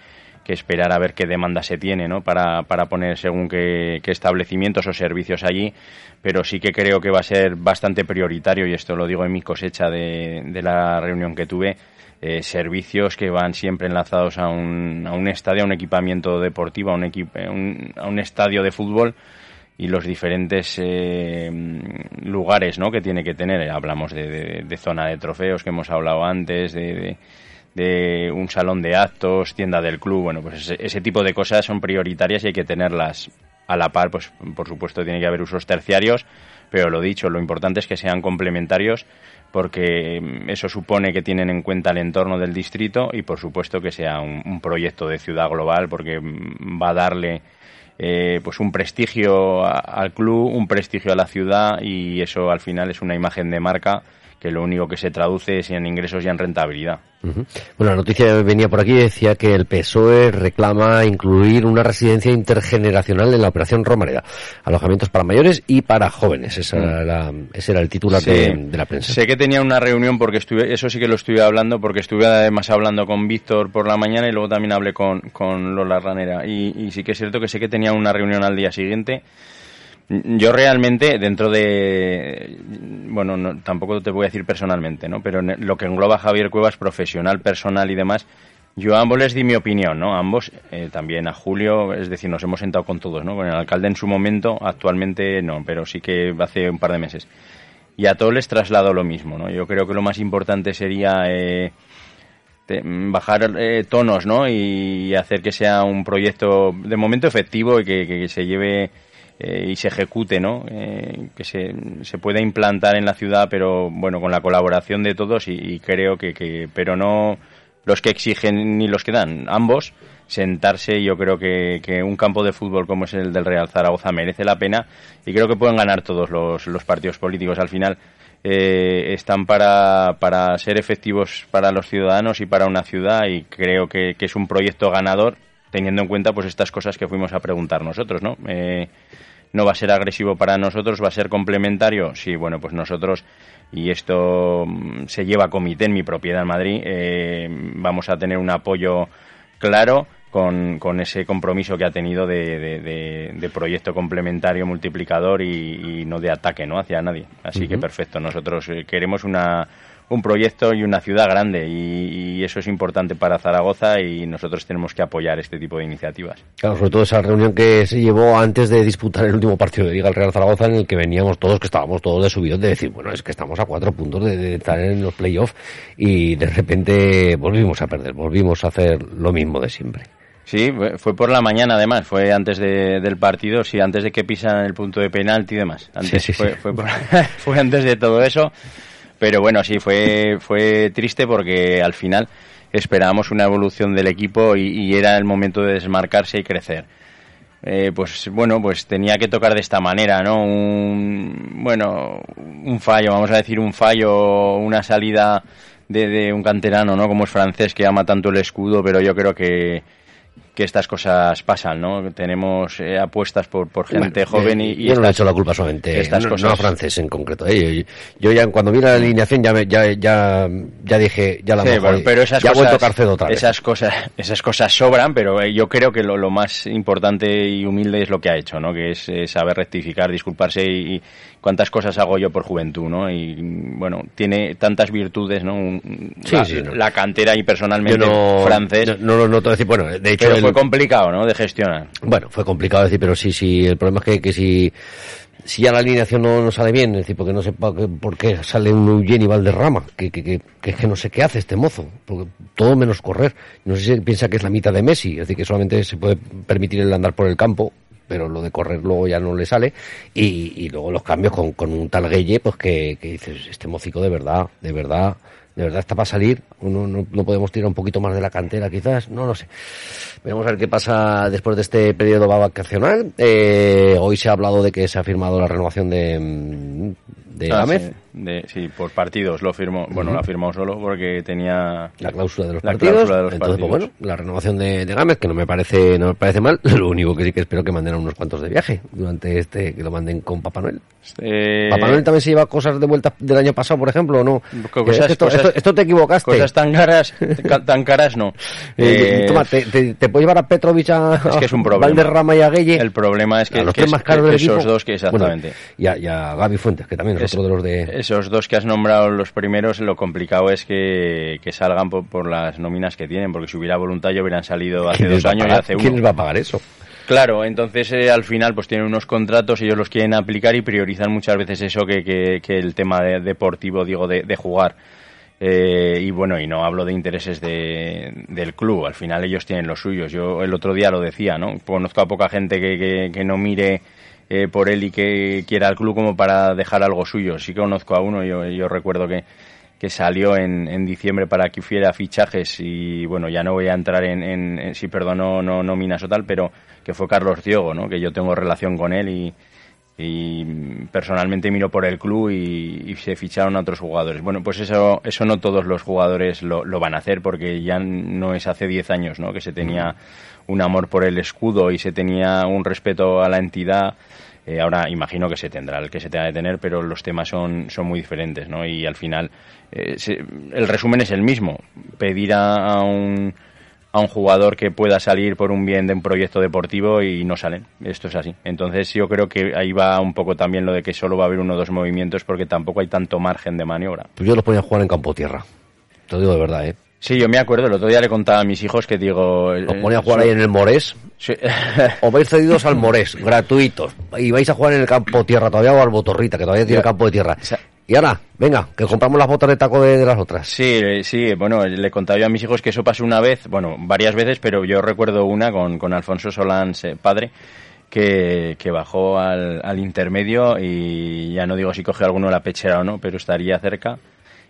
D: que esperar a ver qué demanda se tiene, ¿no? Para, para poner según qué, qué establecimientos o servicios allí, pero sí que creo que va a ser bastante prioritario, y esto lo digo en mi cosecha de, de la reunión que tuve, eh, servicios que van siempre enlazados a un, a un estadio, a un equipamiento deportivo, a un, a un, a un estadio de fútbol y los diferentes eh, lugares ¿no? que tiene que tener. Hablamos de, de- zona de trofeos que hemos hablado antes, de- de un salón de actos, tienda del club, bueno, pues ese, ese tipo de cosas son prioritarias y hay que tenerlas a la par, pues por supuesto tiene que haber usos terciarios, pero lo dicho, lo importante es que sean complementarios porque mm, eso supone que tienen en cuenta el entorno del distrito y por supuesto que sea un, proyecto de ciudad global porque mm, va a darle eh, pues un prestigio al club, un prestigio a la ciudad y eso al final es una imagen de marca que lo único que se traduce es en ingresos y en rentabilidad.
C: Bueno, la noticia venía por aquí decía que el PSOE reclama incluir una residencia intergeneracional en la operación Romareda. Alojamientos para mayores y para jóvenes. Esa era la- ese era el titular
D: Sí.
C: de, de la prensa.
D: Sé que tenía una reunión porque estuve, eso sí que lo estuve hablando, porque estuve además hablando con Víctor por la mañana y luego también hablé con, con Lola Ranera. Y, y sí que es cierto que sé que tenía una reunión al día siguiente. Yo realmente, dentro de. Bueno, no- tampoco te voy a decir personalmente, ¿no? Pero lo que engloba Javier Cuevas, profesional, personal y demás, yo a ambos les di mi opinión, ¿no? A ambos, eh, también a Julio, es decir, nos hemos sentado con todos, ¿no? Con el alcalde en su momento, actualmente no, pero sí que hace un par de meses. Y a todos les traslado lo mismo, ¿no? Yo creo que lo más importante sería. eh, bajar eh, tonos ¿no? y hacer que sea un proyecto de momento efectivo y que, que se lleve eh, y se ejecute, ¿no? Eh, que se, se pueda implantar en la ciudad, pero bueno, con la colaboración de todos y, y creo que, que, pero no los que exigen ni los que dan, ambos sentarse yo creo que, que un campo de fútbol como es el del Real Zaragoza merece la pena y creo que pueden ganar todos los, los partidos políticos. Al final eh, están para, para ser efectivos para los ciudadanos y para una ciudad y creo que, que es un proyecto ganador teniendo en cuenta pues estas cosas que fuimos a preguntar nosotros, ¿no? Eh, no va a ser agresivo para nosotros, va a ser complementario. Sí, bueno, pues nosotros, y esto mm, se lleva a comité en mi propiedad en Madrid, eh, vamos a tener un apoyo claro con, con ese compromiso que ha tenido de, de- de- de proyecto complementario, multiplicador y, y no de ataque ¿no? hacia nadie. Así que perfecto, nosotros eh, queremos una, un proyecto y una ciudad grande y, y eso es importante para Zaragoza y nosotros tenemos que apoyar este tipo de iniciativas.
C: Claro, sobre todo esa reunión que se llevó antes de disputar el último partido de Liga el Real Zaragoza en el que veníamos todos, que estábamos todos de subidón de decir, bueno, es que estamos a cuatro puntos de, de estar en los playoffs y de repente volvimos a perder, volvimos a hacer lo mismo de siempre.
D: Sí, fue- por la mañana además, fue antes de- del partido, sí, antes de que pisan el punto de penalti y demás. Antes,
C: Sí, sí,
D: fue. Fue, por- fue antes de todo eso, pero bueno, sí, fue, fue triste porque al final esperábamos una evolución del equipo y, era el momento de desmarcarse y crecer. Eh, pues bueno, pues tenía que tocar de esta manera, ¿no? Un, bueno, un fallo, vamos a decir un fallo, una salida de, de un canterano, ¿no? Como es francés que ama tanto el escudo, pero yo creo que, que estas cosas pasan, ¿no? Tenemos eh, apuestas por, por gente
C: Bueno,
D: joven y, y
C: yo no le he hecho la culpa solamente
D: estas
C: no,
D: cosas
C: no a francés en concreto ¿eh? yo, yo ya cuando vi la alineación ya me- ya ya ya dije ya la
D: Sí,
C: mejor
D: pero, pero esas
C: ya
D: cosas,
C: vuelto otra vez
D: esas cosas, esas cosas sobran, pero eh, yo creo que lo, lo más importante y humilde es lo que ha hecho, ¿no? Que es, eh, saber rectificar, disculparse y, y cuántas cosas hago yo por juventud, ¿no? Y bueno, tiene tantas virtudes, ¿no? Un-
C: Sí,
D: la,
C: sí, no.
D: la cantera y
C: yo
D: personalmente
C: no
D: francés,
C: no, no, no te voy a decir bueno de hecho
D: fue complicado, ¿no? De gestionar.
C: Bueno, fue complicado decir, pero sí, sí, el problema es que, que si, si ya la alineación no, no sale bien, es decir, porque no sé por qué sale un Eugeni Valderrama, que, que, que, que es que no sé qué hace este mozo, porque todo menos correr. No sé si piensa que es la mitad de Messi, es decir, que solamente se puede permitir el andar por el campo, pero lo de correr luego ya no le sale, y, y luego los cambios con, con un tal Gueye, pues que, que dices, este mocico de verdad, de verdad, de verdad está para salir, no, no, no podemos tirar un poquito más de la cantera quizás, no lo sé. Veremos a ver qué pasa después de este periodo vacacional. Eh, hoy se ha hablado de que se ha firmado la renovación de, mm, de
D: Ah,
C: Gámez,
D: sí, de- sí, por partidos lo firmó, bueno,
C: Ujú.
D: lo ha firmado solo porque tenía
C: la cláusula de los
D: la
C: partidos.
D: cláusula de los
C: Entonces, pues
D: partidos.
C: bueno, la renovación de, de Gámez, que no me parece, no me parece mal. Lo único que sí que espero que manden a unos cuantos de viaje durante este, que lo manden con Papá Noel.
D: Eh,
C: Papá Noel también se lleva cosas de vuelta del año pasado, por ejemplo, ¿o no?
D: Cosas-
C: esto,
D: cosas-
C: esto- esto te equivocaste.
D: Cosas tan caras, ca- tan caras no.
C: Eh,
D: Eh,
C: toma, te, te, te puedes llevar a Petrovic, a,
D: Es que es un
C: a
D: problema.
C: Valderrama y a Gueye.
D: El problema es que,
C: a los
D: que es-
C: más caros
D: que esos
C: equipo.
D: dos que exactamente.
C: Bueno, y, a, y a Gaby Fuentes, que también Es- otro de los de...
D: Esos dos que has nombrado los primeros, lo complicado es que, que salgan por, por las nóminas que tienen, porque si hubiera voluntad ya hubieran salido hace
C: ¿Quién les
D: dos años y hace uno.
C: ¿Quién les va a pagar eso?
D: Claro, entonces eh, al final pues tienen unos contratos, ellos los quieren aplicar y priorizan muchas veces eso que, que, que el tema de- deportivo, digo, de, de jugar. Eh, y bueno, y no hablo de intereses de, del club, al final ellos tienen los suyos. Yo el otro día lo decía, ¿no? Conozco a poca gente que, que, que no mire eh, por él y que quiera al club como para dejar algo suyo. Sí que conozco a uno, yo, yo recuerdo que, que salió en, en diciembre para que hiciera fichajes y bueno, ya no voy a entrar en, en, en si perdono no nóminas o tal, pero que fue Carlos Diogo, ¿no? Que yo tengo relación con él y, y personalmente miro por el club y, y se ficharon a otros jugadores. Bueno, pues eso, eso no todos los jugadores lo, lo van a hacer porque ya no es hace 10 años, ¿no? Que se tenía un amor por el escudo y se tenía un respeto a la entidad. Eh, ahora imagino que se tendrá el que se tenga que tener, pero los temas son, son muy diferentes, ¿no? Y al final eh, se- el resumen es el mismo. Pedir a, un a un jugador que pueda salir por un bien de un proyecto deportivo y no salen. Esto es así. Entonces yo creo que ahí va un poco también lo de que solo va a haber uno o dos movimientos porque tampoco hay tanto margen de maniobra.
C: Pues yo los ponía a jugar en campo tierra. Te lo digo de verdad, ¿eh?
D: Sí, yo me acuerdo, el otro día le contaba a mis hijos que digo...
C: Los ponía a jugar ahí en el Morés. O vais cedidos al Morés, gratuitos. Y vais a jugar en el campo tierra todavía o al Botorrita, que todavía tiene
D: Ya.
C: campo de tierra. Y ahora, venga, que compramos las botas de taco de, de las otras.
D: Sí, eh, sí, bueno, le contaba yo a mis hijos que eso pasó una vez, bueno, varias veces, pero yo recuerdo una con, con Alfonso Solans, eh, padre, que, que bajó al, al intermedio y ya no digo si cogió alguno la pechera o no, pero estaría cerca.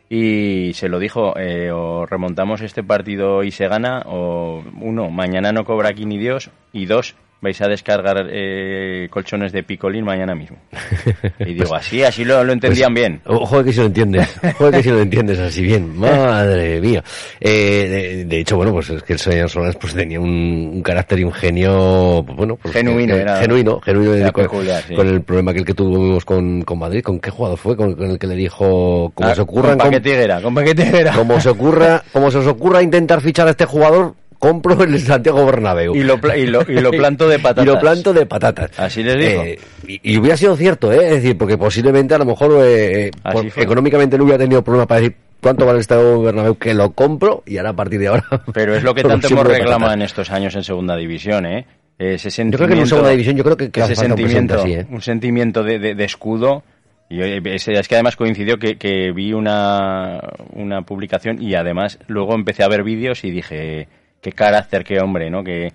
D: Y se lo dijo, eh, o remontamos este partido y se gana, o uno, mañana no cobra aquí ni Dios, y dos, vais a descargar eh, colchones de picolín mañana mismo. Y digo, así, así lo, lo entendían bien.
C: Ojo que si lo entiendes, ojo que si lo entiendes así bien, madre mía. Eh, de, de hecho, bueno, pues es que el señor Solans pues tenía un, un carácter y un genio, pues, bueno, pues,
D: Genuino,
C: que-
D: era-
C: genuino, genuino
D: era
C: con,
D: peculiar, sí.
C: con el problema que el que tuvimos con, con Madrid, ¿con qué jugador fue? Con, con el que le dijo, como
D: Ah,
C: se ocurra,
D: con Paquetiguera, con Paquetiguera.
C: como se ocurra, como se os ocurra intentar fichar a este jugador, compro el Santiago Bernabéu.
D: Y lo, y lo, y lo planto de patatas.
C: Y lo planto de patatas.
D: Así les digo.
C: Eh, y, y hubiera sido cierto, ¿eh? Es decir, porque posiblemente a lo mejor eh, eh, por- económicamente no hubiera tenido problema para decir cuánto vale este Bernabéu que lo compro y ahora a partir de ahora.
D: Pero es lo que tanto hemos reclamado en estos años en segunda división, ¿eh? Ese
C: Yo creo que en
D: sentimiento-
C: segunda división yo creo que, que
D: ese
C: un
D: sentimiento,
C: así, ¿eh?
D: un sentimiento de, de- de escudo. Y ese- es que además coincidió que, que vi una, una publicación y además luego empecé a ver vídeos y dije, qué carácter, qué hombre, ¿no? Que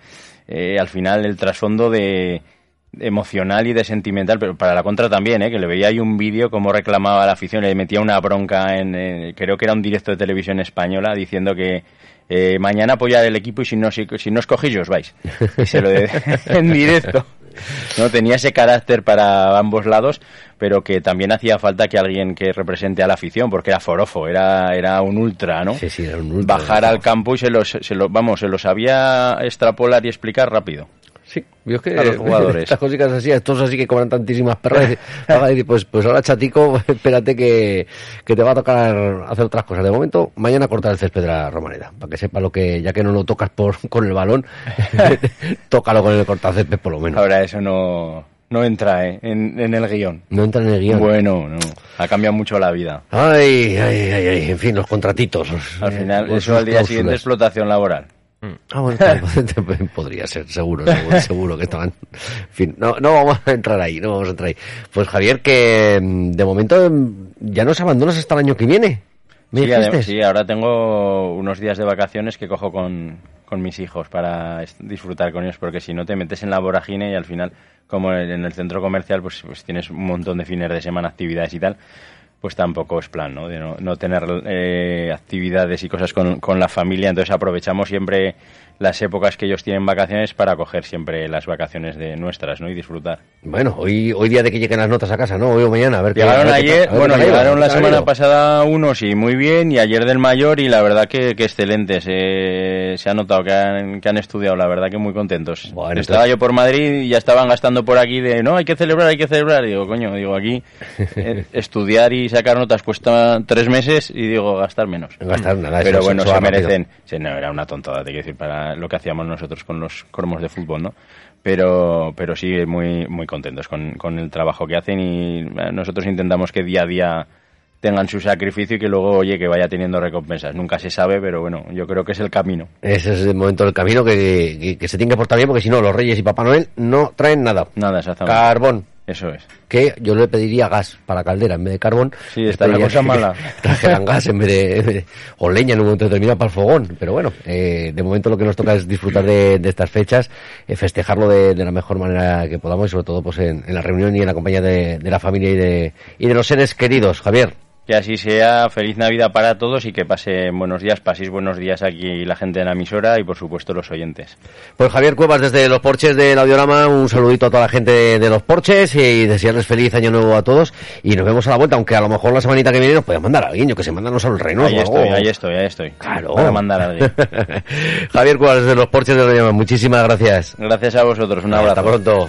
D: eh, al final el trasfondo de emocional y de sentimental, pero para la contra también, ¿eh? que le veía ahí un vídeo como reclamaba la afición, le metía una bronca en, creo que era un directo de televisión española, diciendo que eh, mañana apoyar el equipo y si no, si, si no os cogéis, os vais. Y se lo de, en directo. No tenía ese carácter para ambos lados, pero que también hacía falta que alguien que represente a la afición, porque era forofo, era, era un ultra, ¿no?
C: Sí, sí, era un ultra.
D: Bajar al campo y se los, se lo, vamos, se lo sabía extrapolar y explicar rápido.
C: Sí, yo es que
D: a los jugadores.
C: estas cositas así, estos así que cobran tantísimas perras, pues, pues ahora chatico, espérate que, que te va a tocar hacer otras cosas. De momento, mañana cortar el césped de la Romareda, para que sepa lo que, ya que no lo tocas por, con el balón, tócalo con el cortacésped por lo menos.
D: Ahora eso no, no entra ¿eh? en, en el guion.
C: No entra en el guion.
D: Bueno, no. Ha cambiado mucho la vida.
C: Ay, ay, ay, ay, en fin, los contratitos.
D: Al final, eso al día siguiente explotación laboral.
C: Ah, bueno, también podría ser, seguro, seguro, seguro que estaban. En fin, no, no vamos a entrar ahí, no vamos a entrar ahí. Pues Javier, que mm, de momento mm, ya nos abandonas hasta el año que viene. ¿Me
D: Sí, ahora tengo unos días de vacaciones que cojo con, con mis hijos para disfrutar con ellos, porque si no te metes en la vorágine y al final, como en en el centro comercial, pues, pues tienes un montón de fines de semana, actividades y tal, pues tampoco es plan, ¿no? De no, no tener eh, actividades y cosas con, con la familia, entonces aprovechamos siempre las épocas que ellos tienen vacaciones para coger siempre las vacaciones de nuestras, ¿no? Y disfrutar.
C: Bueno, hoy, hoy día de que lleguen las notas a casa, ¿no? Hoy o mañana, a ver
D: Llegaron
C: qué
D: ayer, bueno, llegaron la semana pasada unos y muy bien, y ayer del mayor, y la verdad que, que excelentes. eh, se ha notado que han, que han estudiado, la verdad que muy contentos.
C: Bueno,
D: Estaba
C: entonces-
D: yo por Madrid y ya estaban gastando por aquí de, no, hay que celebrar, hay que celebrar. Digo, coño, digo, aquí eh, estudiar y sacar notas cuesta tres meses, y digo, gastar menos.
C: Gastar nada,
D: Pero
C: eso-
D: bueno,
C: eso
D: se merecen. Sí, no, era una tontada, te quiero decir, para lo que hacíamos nosotros con los cromos de fútbol, ¿no? Pero, pero sí, muy, muy contentos con, con el trabajo que hacen y eh, nosotros intentamos que día a día tengan su sacrificio y que luego, oye, que vaya teniendo recompensas. Nunca se sabe, pero bueno, yo creo que es el camino.
C: Ese es el momento del camino que, que- que se tiene que portar bien, porque si no, los Reyes y Papá Noel no traen nada.
D: Nada, exactamente.
C: Carbón.
D: Eso es.
C: Que yo le pediría gas para caldera en vez de carbón.
D: Sí, está la cosa mala.
C: Trajeran gas en vez de, en vez de- o leña en un momento determinado para el fogón. Pero bueno, eh, de momento lo que nos toca es disfrutar de, de estas fechas, eh, festejarlo de, de la mejor manera que podamos y sobre todo pues en, en la reunión y en la compañía de, de la familia y de, y de los seres queridos. Javier.
D: Que así sea, feliz Navidad para todos y que pasen buenos días, paséis buenos días aquí la gente de la emisora y por supuesto los oyentes.
C: Pues Javier Cuevas desde los Porches del Audiorama, un saludito a toda la gente de, de los Porches y desearles feliz año nuevo a todos y nos vemos a la vuelta, aunque a lo mejor la semanita que viene nos puede mandar a alguien, yo que se mandanos al reino.
D: ahí estoy, ahí estoy, ahí estoy.
C: Claro.
D: Para mandar a alguien.
C: Javier Cuevas desde los Porches del Audiorama, muchísimas gracias.
D: Gracias a vosotros, un
C: Hasta
D: abrazo.
C: pronto.